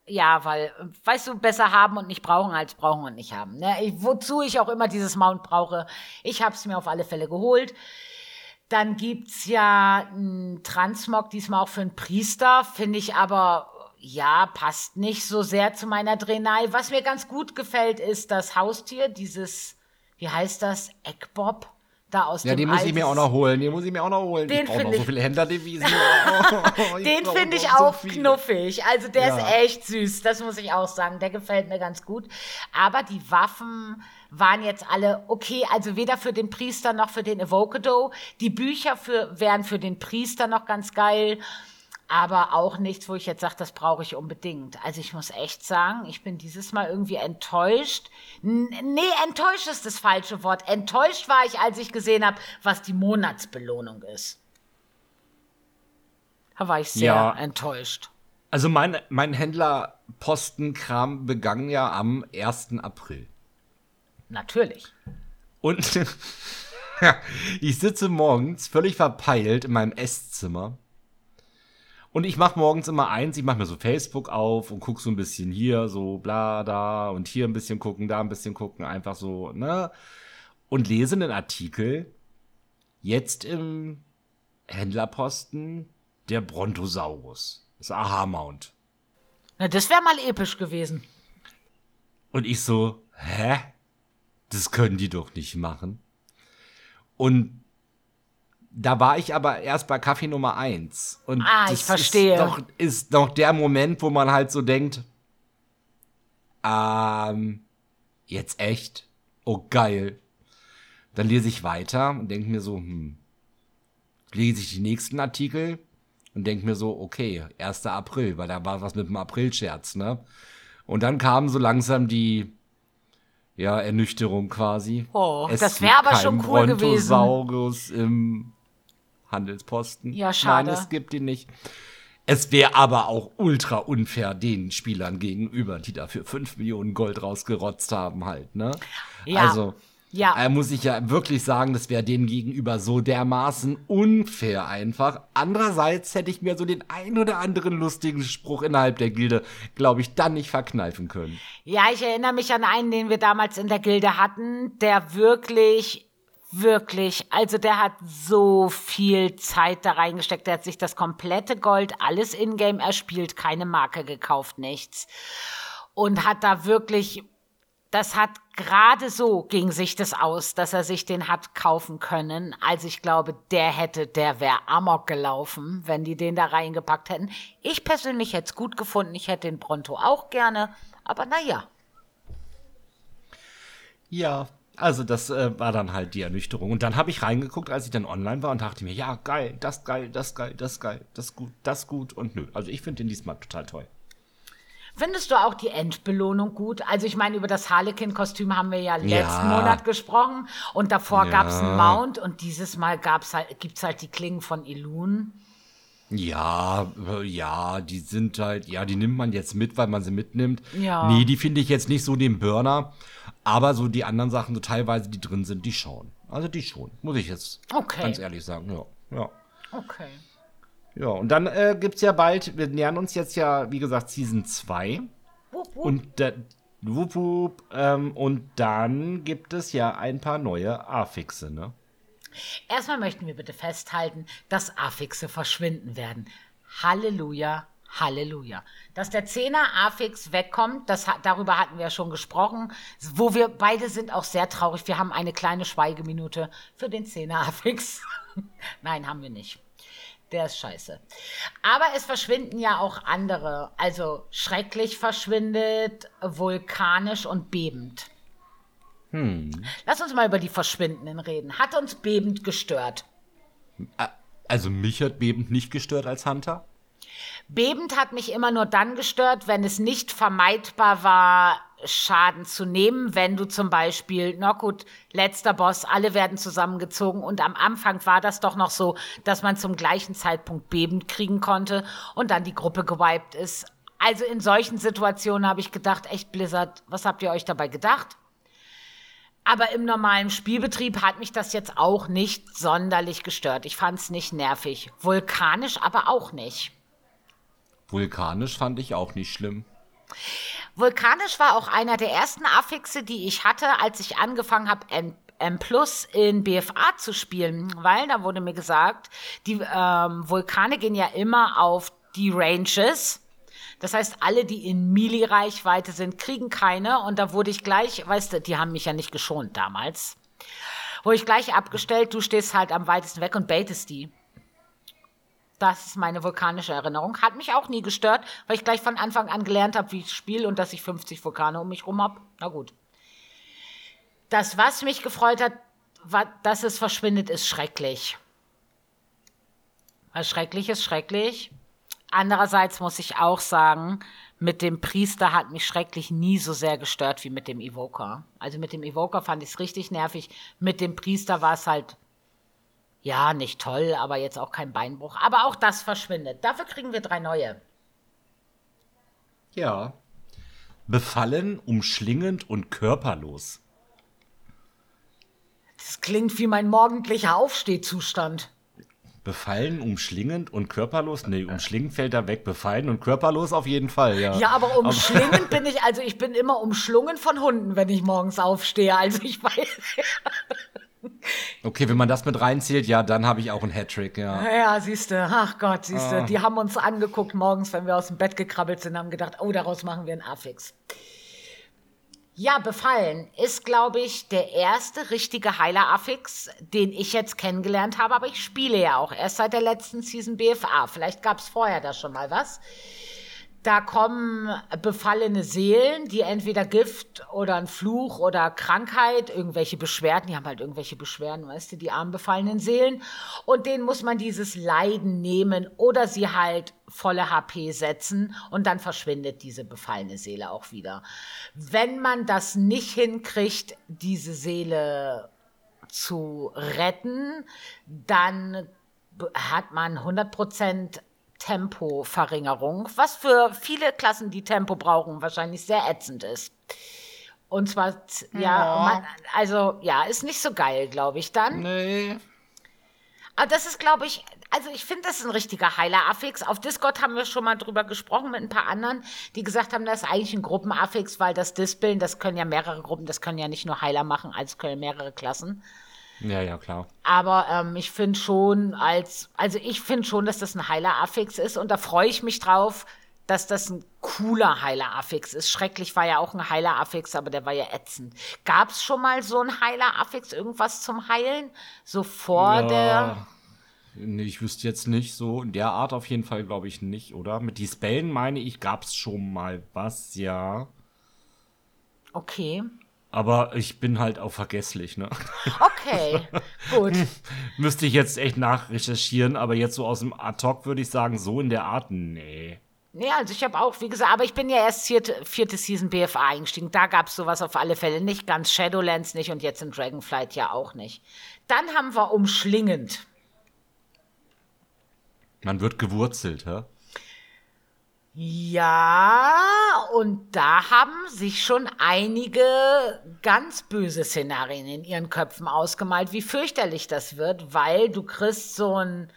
ja, weil, weißt du, besser haben und nicht brauchen als brauchen und nicht haben. Ne? Ich, wozu ich auch immer dieses Mount brauche, ich habe es mir auf alle Fälle geholt. Dann gibt's ja einen Transmog, diesmal auch für einen Priester, finde ich aber, ja, passt nicht so sehr zu meiner Drenai. Was mir ganz gut gefällt, ist das Haustier, dieses, wie heißt das, Eckbob da aus ja, dem den muss ich mir auch noch holen. Den muss ich mir auch noch holen. Den ich brauche noch so viele Händlerdevisen. Oh, den finde ich auch so knuffig. Also der ja. ist echt süß. Das muss ich auch sagen. Der gefällt mir ganz gut. Aber die Waffen waren jetzt alle okay. Also weder für den Priester noch für den Evocado. Die Bücher für, wären für den Priester noch ganz geil aber auch nichts, wo ich jetzt sage, das brauche ich unbedingt. Also ich muss echt sagen, ich bin dieses Mal irgendwie enttäuscht. N nee, enttäuscht ist das falsche Wort. Enttäuscht war ich, als ich gesehen habe, was die Monatsbelohnung ist. Da war ich sehr ja. enttäuscht. Also mein, mein Händlerpostenkram begann ja am 1. April. Natürlich. Und ich sitze morgens völlig verpeilt in meinem Esszimmer und ich mache morgens immer eins, ich mache mir so Facebook auf und guck so ein bisschen hier, so bla da und hier ein bisschen gucken, da ein bisschen gucken, einfach so, ne? Und lese einen Artikel jetzt im Händlerposten der Brontosaurus, das Aha-Mount. Na, das wäre mal episch gewesen. Und ich so, hä? Das können die doch nicht machen. Und da war ich aber erst bei Kaffee Nummer eins. Und ah, ich verstehe. Ist noch, ist noch der Moment, wo man halt so denkt, ähm, jetzt echt? Oh, geil. Dann lese ich weiter und denke mir so, hm, lese ich die nächsten Artikel. und denke mir so, okay, 1. April, weil da war was mit dem Aprilscherz, ne? Und dann kam so langsam die ja, Ernüchterung quasi. Oh, es das wäre aber schon cool gewesen. Brontosaurus im Handelsposten. Ja, schade. Nein, es gibt ihn nicht. Es wäre aber auch ultra unfair den Spielern gegenüber, die dafür 5 Millionen Gold rausgerotzt haben, halt, ne? Ja. Also, ja. Äh, muss ich ja wirklich sagen, das wäre denen gegenüber so dermaßen unfair einfach. Andererseits hätte ich mir so den ein oder anderen lustigen Spruch innerhalb der Gilde, glaube ich, dann nicht verkneifen können. Ja, ich erinnere mich an einen, den wir damals in der Gilde hatten, der wirklich Wirklich, also der hat so viel Zeit da reingesteckt. Der hat sich das komplette Gold, alles in-game erspielt, keine Marke gekauft, nichts. Und hat da wirklich das hat gerade so ging sich das aus, dass er sich den hat kaufen können. Also ich glaube, der hätte, der wäre amok gelaufen, wenn die den da reingepackt hätten. Ich persönlich hätte es gut gefunden. Ich hätte den Pronto auch gerne. Aber naja. Ja, also das äh, war dann halt die Ernüchterung. Und dann habe ich reingeguckt, als ich dann online war und dachte mir, ja, geil, das geil, das geil, das geil, das gut, das gut und nö. Also ich finde den diesmal total toll. Findest du auch die Endbelohnung gut? Also ich meine, über das Harlequin-Kostüm haben wir ja letzten ja. Monat gesprochen und davor ja. gab es einen Mount und dieses Mal halt, gibt es halt die Klingen von Ilun. Ja, äh, ja, die sind halt, ja, die nimmt man jetzt mit, weil man sie mitnimmt. Ja. Nee, die finde ich jetzt nicht so den Burner, aber so die anderen Sachen, so teilweise, die drin sind, die schon. Also die schon, muss ich jetzt okay. ganz ehrlich sagen, ja. ja. Okay. Ja, und dann äh, gibt es ja bald, wir nähern uns jetzt ja, wie gesagt, Season 2. Wupp, wupp. Und, da, wupp, wupp, ähm, und dann gibt es ja ein paar neue Affixe, ne? Erstmal möchten wir bitte festhalten, dass Affixe verschwinden werden. Halleluja, Halleluja. Dass der 10er Affix wegkommt, das, darüber hatten wir ja schon gesprochen, wo wir beide sind auch sehr traurig. Wir haben eine kleine Schweigeminute für den 10er Affix. Nein, haben wir nicht der ist scheiße. Aber es verschwinden ja auch andere. Also schrecklich verschwindet, vulkanisch und bebend. Hm. Lass uns mal über die Verschwindenden reden. Hat uns bebend gestört? Also mich hat bebend nicht gestört als Hunter? Bebend hat mich immer nur dann gestört, wenn es nicht vermeidbar war, Schaden zu nehmen, wenn du zum Beispiel, na gut, letzter Boss, alle werden zusammengezogen und am Anfang war das doch noch so, dass man zum gleichen Zeitpunkt bebend kriegen konnte und dann die Gruppe gewiped ist. Also in solchen Situationen habe ich gedacht, echt Blizzard, was habt ihr euch dabei gedacht? Aber im normalen Spielbetrieb hat mich das jetzt auch nicht sonderlich gestört. Ich fand es nicht nervig. Vulkanisch aber auch nicht. Vulkanisch fand ich auch nicht schlimm. Vulkanisch war auch einer der ersten Affixe, die ich hatte, als ich angefangen habe, M, Plus in BFA zu spielen, weil da wurde mir gesagt, die ähm, Vulkane gehen ja immer auf die Ranges. Das heißt, alle, die in Mili-Reichweite sind, kriegen keine. Und da wurde ich gleich, weißt du, die haben mich ja nicht geschont damals. Wurde ich gleich abgestellt, du stehst halt am weitesten weg und baitest die. Das ist meine vulkanische Erinnerung. Hat mich auch nie gestört, weil ich gleich von Anfang an gelernt habe, wie ich spiele und dass ich 50 Vulkane um mich rum habe. Na gut. Das, was mich gefreut hat, war, dass es verschwindet, ist schrecklich. Weil schrecklich ist schrecklich. Andererseits muss ich auch sagen, mit dem Priester hat mich schrecklich nie so sehr gestört wie mit dem Evoker. Also mit dem Evoker fand ich es richtig nervig. Mit dem Priester war es halt ja, nicht toll, aber jetzt auch kein Beinbruch. Aber auch das verschwindet. Dafür kriegen wir drei neue. Ja. Befallen, umschlingend und körperlos. Das klingt wie mein morgendlicher Aufstehzustand. Befallen, umschlingend und körperlos? Nee, umschlingend fällt da weg. Befallen und körperlos auf jeden Fall, ja. Ja, aber umschlingend bin ich, also ich bin immer umschlungen von Hunden, wenn ich morgens aufstehe. Also ich weiß. Okay, wenn man das mit reinzählt, ja, dann habe ich auch einen Hattrick, ja. Ja, siehst du, ach Gott, siehst du, ah. die haben uns angeguckt morgens, wenn wir aus dem Bett gekrabbelt sind, haben gedacht, oh, daraus machen wir einen Affix. Ja, befallen ist, glaube ich, der erste richtige Heiler-Affix, den ich jetzt kennengelernt habe, aber ich spiele ja auch erst seit der letzten Season BFA. Vielleicht gab es vorher da schon mal was. Da kommen befallene Seelen, die entweder Gift oder ein Fluch oder Krankheit, irgendwelche Beschwerden, die haben halt irgendwelche Beschwerden, weißt du, die armen befallenen Seelen. Und denen muss man dieses Leiden nehmen oder sie halt volle HP setzen und dann verschwindet diese befallene Seele auch wieder. Wenn man das nicht hinkriegt, diese Seele zu retten, dann hat man 100% Tempoverringerung, was für viele Klassen, die Tempo brauchen, wahrscheinlich sehr ätzend ist. Und zwar, ja, ja. Man, also ja, ist nicht so geil, glaube ich dann. Nee. Aber das ist, glaube ich, also ich finde, das ist ein richtiger Heiler-Affix. Auf Discord haben wir schon mal drüber gesprochen mit ein paar anderen, die gesagt haben, das ist eigentlich ein Gruppenaffix, weil das Dispeln, das können ja mehrere Gruppen, das können ja nicht nur Heiler machen, als können mehrere Klassen. Ja, ja, klar. Aber ähm, ich finde schon, als, also ich finde schon, dass das ein Heiler-Affix ist und da freue ich mich drauf, dass das ein cooler Heiler-Affix ist. Schrecklich war ja auch ein Heiler-Affix, aber der war ja ätzend. Gab es schon mal so ein Heiler-Affix, irgendwas zum Heilen? So vor ja, der. Nee, ich wüsste jetzt nicht so. In der Art auf jeden Fall, glaube ich, nicht, oder? Mit die Spellen meine ich, gab es schon mal was, ja. Okay. Aber ich bin halt auch vergesslich, ne? Okay, gut. Müsste ich jetzt echt nachrecherchieren, aber jetzt so aus dem Ad-Hoc würde ich sagen, so in der Art, nee. Nee, also ich habe auch, wie gesagt, aber ich bin ja erst vierte, vierte Season BFA eingestiegen. Da gab es sowas auf alle Fälle nicht. Ganz Shadowlands nicht und jetzt in Dragonflight ja auch nicht. Dann haben wir umschlingend. Man wird gewurzelt, hä? Ja, und da haben sich schon einige ganz böse Szenarien in ihren Köpfen ausgemalt, wie fürchterlich das wird, weil du kriegst so ein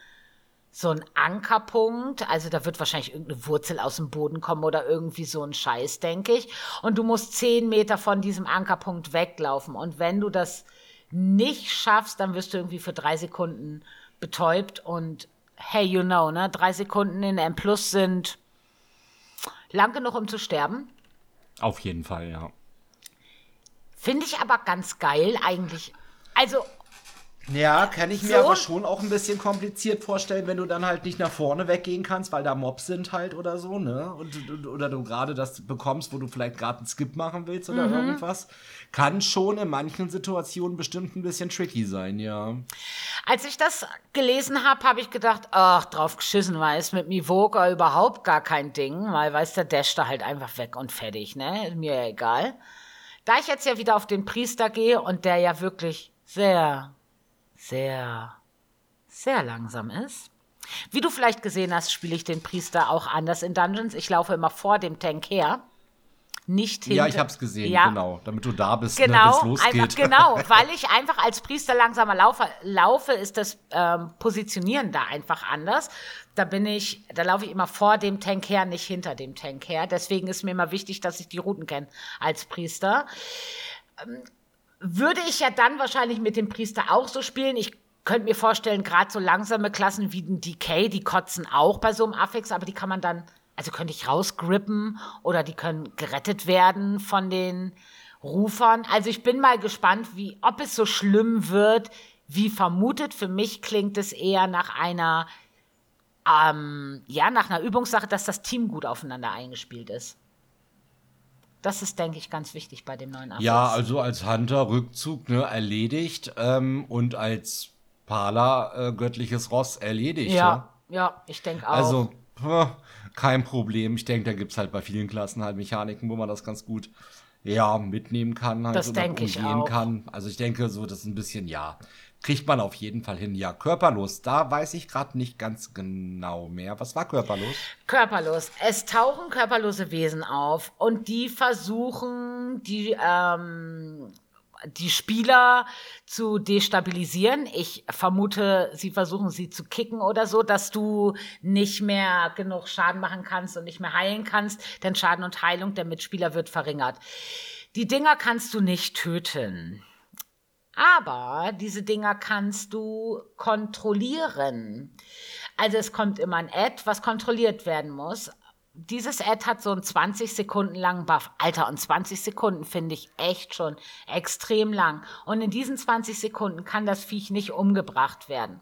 so ein Ankerpunkt, also da wird wahrscheinlich irgendeine Wurzel aus dem Boden kommen oder irgendwie so ein Scheiß, denke ich. Und du musst zehn Meter von diesem Ankerpunkt weglaufen. Und wenn du das nicht schaffst, dann wirst du irgendwie für drei Sekunden betäubt und hey, you know, ne, drei Sekunden in M Plus sind Lang genug, um zu sterben? Auf jeden Fall, ja. Finde ich aber ganz geil eigentlich. Also. Ja, kann ich mir so aber schon auch ein bisschen kompliziert vorstellen, wenn du dann halt nicht nach vorne weggehen kannst, weil da Mobs sind halt oder so, ne? Und, oder du gerade das bekommst, wo du vielleicht gerade einen Skip machen willst oder mhm. irgendwas kann schon in manchen Situationen bestimmt ein bisschen tricky sein, ja. Als ich das gelesen habe, habe ich gedacht, ach, drauf geschissen, weil es mit Mivoka überhaupt gar kein Ding, weil, weiß der dash da halt einfach weg und fertig, ne? Mir ja egal. Da ich jetzt ja wieder auf den Priester gehe und der ja wirklich sehr, sehr, sehr langsam ist, wie du vielleicht gesehen hast, spiele ich den Priester auch anders in Dungeons. Ich laufe immer vor dem Tank her nicht hinter. Ja, ich habe es gesehen, ja. genau. Damit du da bist, genau, ne, losgeht. Einfach, genau, weil ich einfach als Priester langsamer laufe, laufe ist das ähm, Positionieren da einfach anders. Da bin ich, da laufe ich immer vor dem Tank her, nicht hinter dem Tank her. Deswegen ist mir immer wichtig, dass ich die Routen kenne als Priester. Ähm, würde ich ja dann wahrscheinlich mit dem Priester auch so spielen. Ich könnte mir vorstellen, gerade so langsame Klassen wie ein Decay, die kotzen auch bei so einem Affix, aber die kann man dann also könnte ich rausgrippen oder die können gerettet werden von den Rufern. Also ich bin mal gespannt, wie, ob es so schlimm wird, wie vermutet. Für mich klingt es eher nach einer, ähm, ja, nach einer Übungssache, dass das Team gut aufeinander eingespielt ist. Das ist, denke ich, ganz wichtig bei dem neuen Abschluss. Ja, also als Hunter Rückzug ne, erledigt ähm, und als Pala äh, göttliches Ross erledigt. Ja, ja, ja ich denke auch. Also, kein Problem. Ich denke, da gibt es halt bei vielen Klassen halt Mechaniken, wo man das ganz gut ja, mitnehmen kann, halt das so denke ich auch. kann. Also ich denke, so das ist ein bisschen, ja, kriegt man auf jeden Fall hin. Ja, körperlos, da weiß ich gerade nicht ganz genau mehr. Was war körperlos? Körperlos. Es tauchen körperlose Wesen auf und die versuchen, die ähm, die Spieler zu destabilisieren. Ich vermute, sie versuchen sie zu kicken oder so, dass du nicht mehr genug Schaden machen kannst und nicht mehr heilen kannst, denn Schaden und Heilung der Mitspieler wird verringert. Die Dinger kannst du nicht töten. Aber diese Dinger kannst du kontrollieren. Also es kommt immer ein Ad, was kontrolliert werden muss dieses Ad hat so einen 20 Sekunden langen Buff. Alter, und 20 Sekunden finde ich echt schon extrem lang. Und in diesen 20 Sekunden kann das Viech nicht umgebracht werden.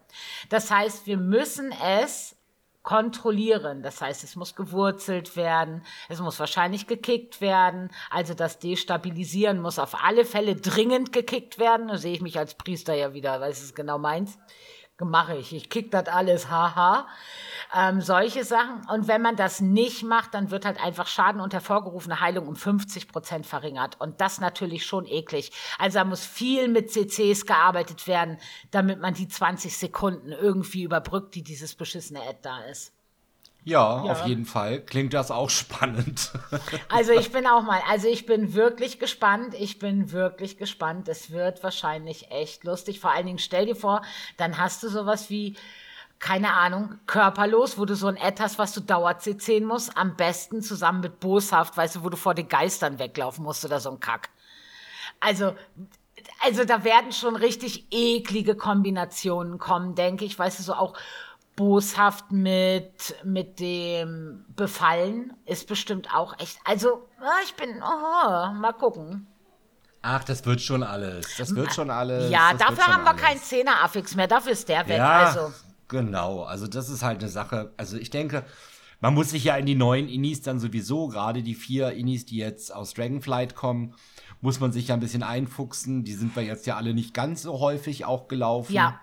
Das heißt, wir müssen es kontrollieren. Das heißt, es muss gewurzelt werden, es muss wahrscheinlich gekickt werden. Also das Destabilisieren muss auf alle Fälle dringend gekickt werden. Da sehe ich mich als Priester ja wieder, weil es genau meins mache ich. Ich kick das alles, haha. Ähm, solche Sachen. Und wenn man das nicht macht, dann wird halt einfach Schaden und hervorgerufene Heilung um 50 Prozent verringert. Und das natürlich schon eklig. Also da muss viel mit CCs gearbeitet werden, damit man die 20 Sekunden irgendwie überbrückt, die dieses beschissene Ad da ist. Ja, ja, auf jeden Fall. Klingt das auch spannend. Also ich bin auch mal, also ich bin wirklich gespannt. Ich bin wirklich gespannt. Es wird wahrscheinlich echt lustig. Vor allen Dingen stell dir vor, dann hast du sowas wie, keine Ahnung, körperlos, wo du so ein Ad hast, was du dauernd musst. Am besten zusammen mit boshaft, weißt du, wo du vor den Geistern weglaufen musst oder so ein Kack. Also, also da werden schon richtig eklige Kombinationen kommen, denke ich. Weißt du, so auch boshaft mit, mit dem Befallen ist bestimmt auch echt. Also, ich bin, oh, mal gucken. Ach, das wird schon alles. Das wird schon alles. Ja, das dafür haben wir keinen Zehner-Affix mehr. Dafür ist der weg. Ja, also. genau. Also, das ist halt eine Sache. Also, ich denke, man muss sich ja in die neuen Inis dann sowieso, gerade die vier Inis, die jetzt aus Dragonflight kommen, muss man sich ja ein bisschen einfuchsen. Die sind wir jetzt ja alle nicht ganz so häufig auch gelaufen. Ja.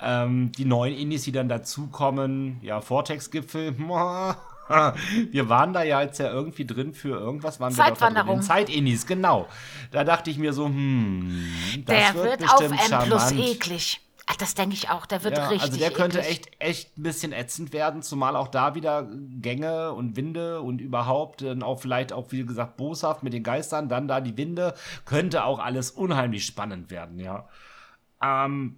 Ähm, die neuen Indies, die dann dazukommen, ja, Vortex-Gipfel, wir waren da ja jetzt ja irgendwie drin für irgendwas, waren Zeitwanderung. wir Zeit-Indies, genau. Da dachte ich mir so, hm, das der wird, wird auf M plus eklig. Ach, das denke ich auch, der wird ja, richtig. Also der könnte echt, echt ein bisschen ätzend werden, zumal auch da wieder Gänge und Winde und überhaupt dann auch vielleicht auch, wie gesagt, boshaft mit den Geistern, dann da die Winde, könnte auch alles unheimlich spannend werden, ja. Ähm,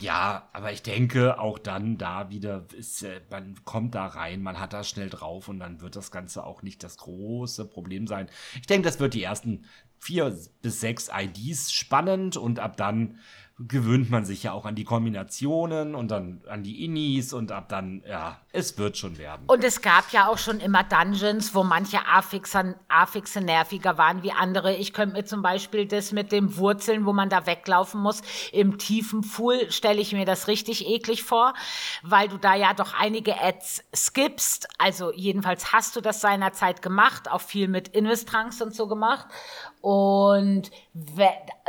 ja, aber ich denke, auch dann da wieder ist, äh, man kommt da rein, man hat das schnell drauf und dann wird das Ganze auch nicht das große Problem sein. Ich denke, das wird die ersten vier bis sechs IDs spannend und ab dann gewöhnt man sich ja auch an die Kombinationen und dann an die Innis und ab dann, ja, es wird schon werden. Und es gab ja auch schon immer Dungeons, wo manche Affixe, Affixe nerviger waren wie andere. Ich könnte mir zum Beispiel das mit dem Wurzeln, wo man da weglaufen muss, im tiefen Pool, stelle ich mir das richtig eklig vor, weil du da ja doch einige Ads skippst. Also jedenfalls hast du das seinerzeit gemacht, auch viel mit Investrans und so gemacht. Und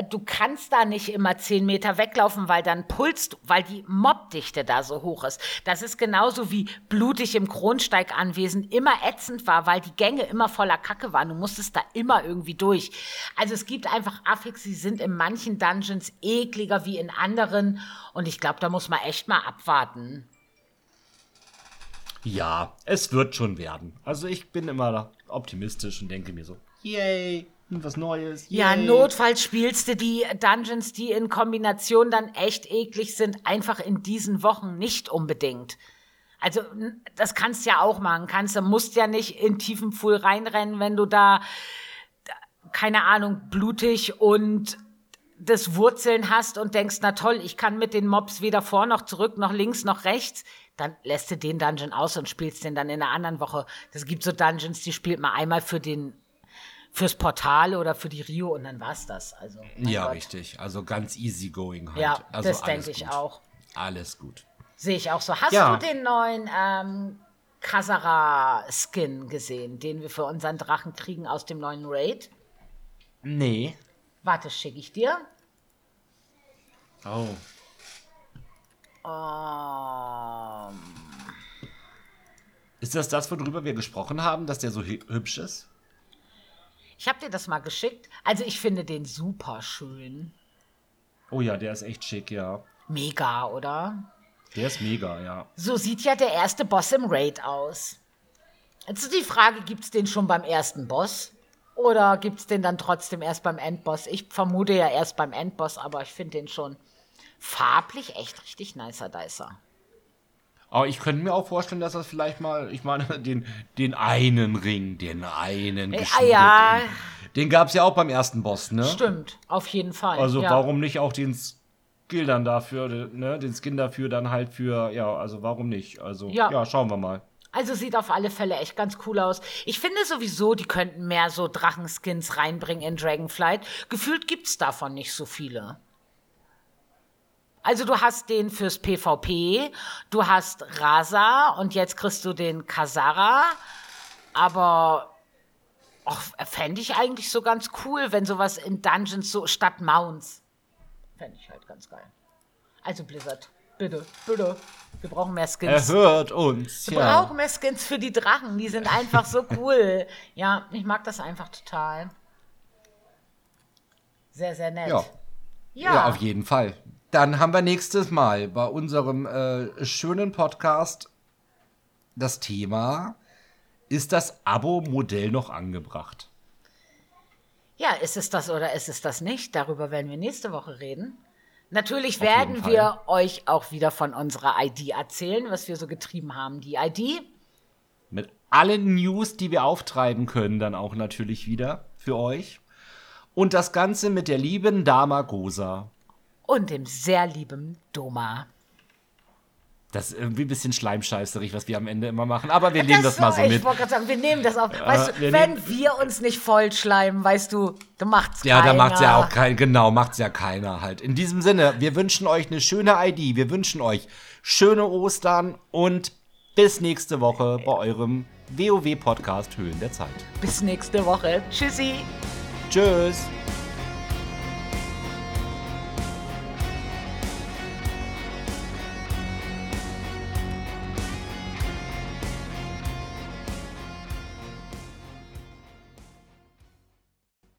du kannst da nicht immer zehn Meter weglaufen, weil dann pulst weil die Mobdichte da so hoch ist. Das ist genauso wie blutig im Kronsteiganwesen immer ätzend war, weil die Gänge immer voller Kacke waren. Du musstest da immer irgendwie durch. Also es gibt einfach Affix, die sind in manchen Dungeons ekliger wie in anderen. Und ich glaube, da muss man echt mal abwarten. Ja, es wird schon werden. Also ich bin immer optimistisch und denke mir so, yay was Neues. Yay. Ja, notfalls spielst du die Dungeons, die in Kombination dann echt eklig sind, einfach in diesen Wochen nicht unbedingt. Also, das kannst du ja auch machen. Kannst du musst ja nicht in tiefen Pool reinrennen, wenn du da, keine Ahnung, blutig und das Wurzeln hast und denkst, na toll, ich kann mit den Mobs weder vor noch zurück, noch links noch rechts, dann lässt du den Dungeon aus und spielst den dann in einer anderen Woche. Das gibt so Dungeons, die spielt man einmal für den fürs Portal oder für die Rio und dann war's das. Also, ja, Gott. richtig. Also ganz easy going halt. Ja, also das denke ich auch. Alles gut. Sehe ich auch so. Hast ja. du den neuen ähm, Kasara-Skin gesehen, den wir für unseren Drachen kriegen aus dem neuen Raid? Nee. Warte, schicke ich dir. Oh. Um. Ähm. Ist das das, worüber wir gesprochen haben, dass der so hübsch ist? Ich habe dir das mal geschickt. Also ich finde den super schön. Oh ja, der ist echt schick, ja. Mega, oder? Der ist mega, ja. So sieht ja der erste Boss im Raid aus. Jetzt ist die Frage, gibt es den schon beim ersten Boss? Oder gibt es den dann trotzdem erst beim Endboss? Ich vermute ja erst beim Endboss, aber ich finde den schon farblich echt richtig nicer Dicer. Aber ich könnte mir auch vorstellen, dass das vielleicht mal, ich meine, den, den einen Ring, den einen äh, ah, ja. Den gab es ja auch beim ersten Boss, ne? Stimmt, auf jeden Fall. Also ja. warum nicht auch den Skill dann dafür, ne? Den Skin dafür dann halt für, ja, also warum nicht? Also, ja, ja schauen wir mal. Also sieht auf alle Fälle echt ganz cool aus. Ich finde sowieso, die könnten mehr so Drachenskins reinbringen in Dragonflight. Gefühlt gibt es davon nicht so viele. Also du hast den fürs PvP, du hast Rasa und jetzt kriegst du den Kasara. Aber fände ich eigentlich so ganz cool, wenn sowas in Dungeons so statt Mounts. Fände ich halt ganz geil. Also Blizzard, bitte, bitte. Wir brauchen mehr Skins. Er hört uns. Wir ja. brauchen mehr Skins für die Drachen. Die sind einfach so cool. ja, ich mag das einfach total. Sehr, sehr nett. Ja. ja. Ja, auf jeden Fall. Dann haben wir nächstes Mal bei unserem äh, schönen Podcast das Thema: Ist das Abo-Modell noch angebracht? Ja, ist es das oder ist es das nicht? Darüber werden wir nächste Woche reden. Natürlich werden wir euch auch wieder von unserer ID erzählen, was wir so getrieben haben. Die ID. Mit allen News, die wir auftreiben können, dann auch natürlich wieder für euch. Und das Ganze mit der lieben Dama Gosa. Und dem sehr lieben Doma. Das ist irgendwie ein bisschen schleimscheißerig, was wir am Ende immer machen. Aber wir nehmen das, das mal so mit. Ich wollte gerade sagen, wir nehmen das auf. Weißt du, wir wenn wir uns nicht voll schleimen, weißt du, du macht's ja, keiner. Ja, da macht's ja auch kein, genau, macht's ja keiner halt. In diesem Sinne, wir wünschen euch eine schöne ID. Wir wünschen euch schöne Ostern und bis nächste Woche bei eurem WoW-Podcast Höhlen der Zeit. Bis nächste Woche. Tschüssi. Tschüss.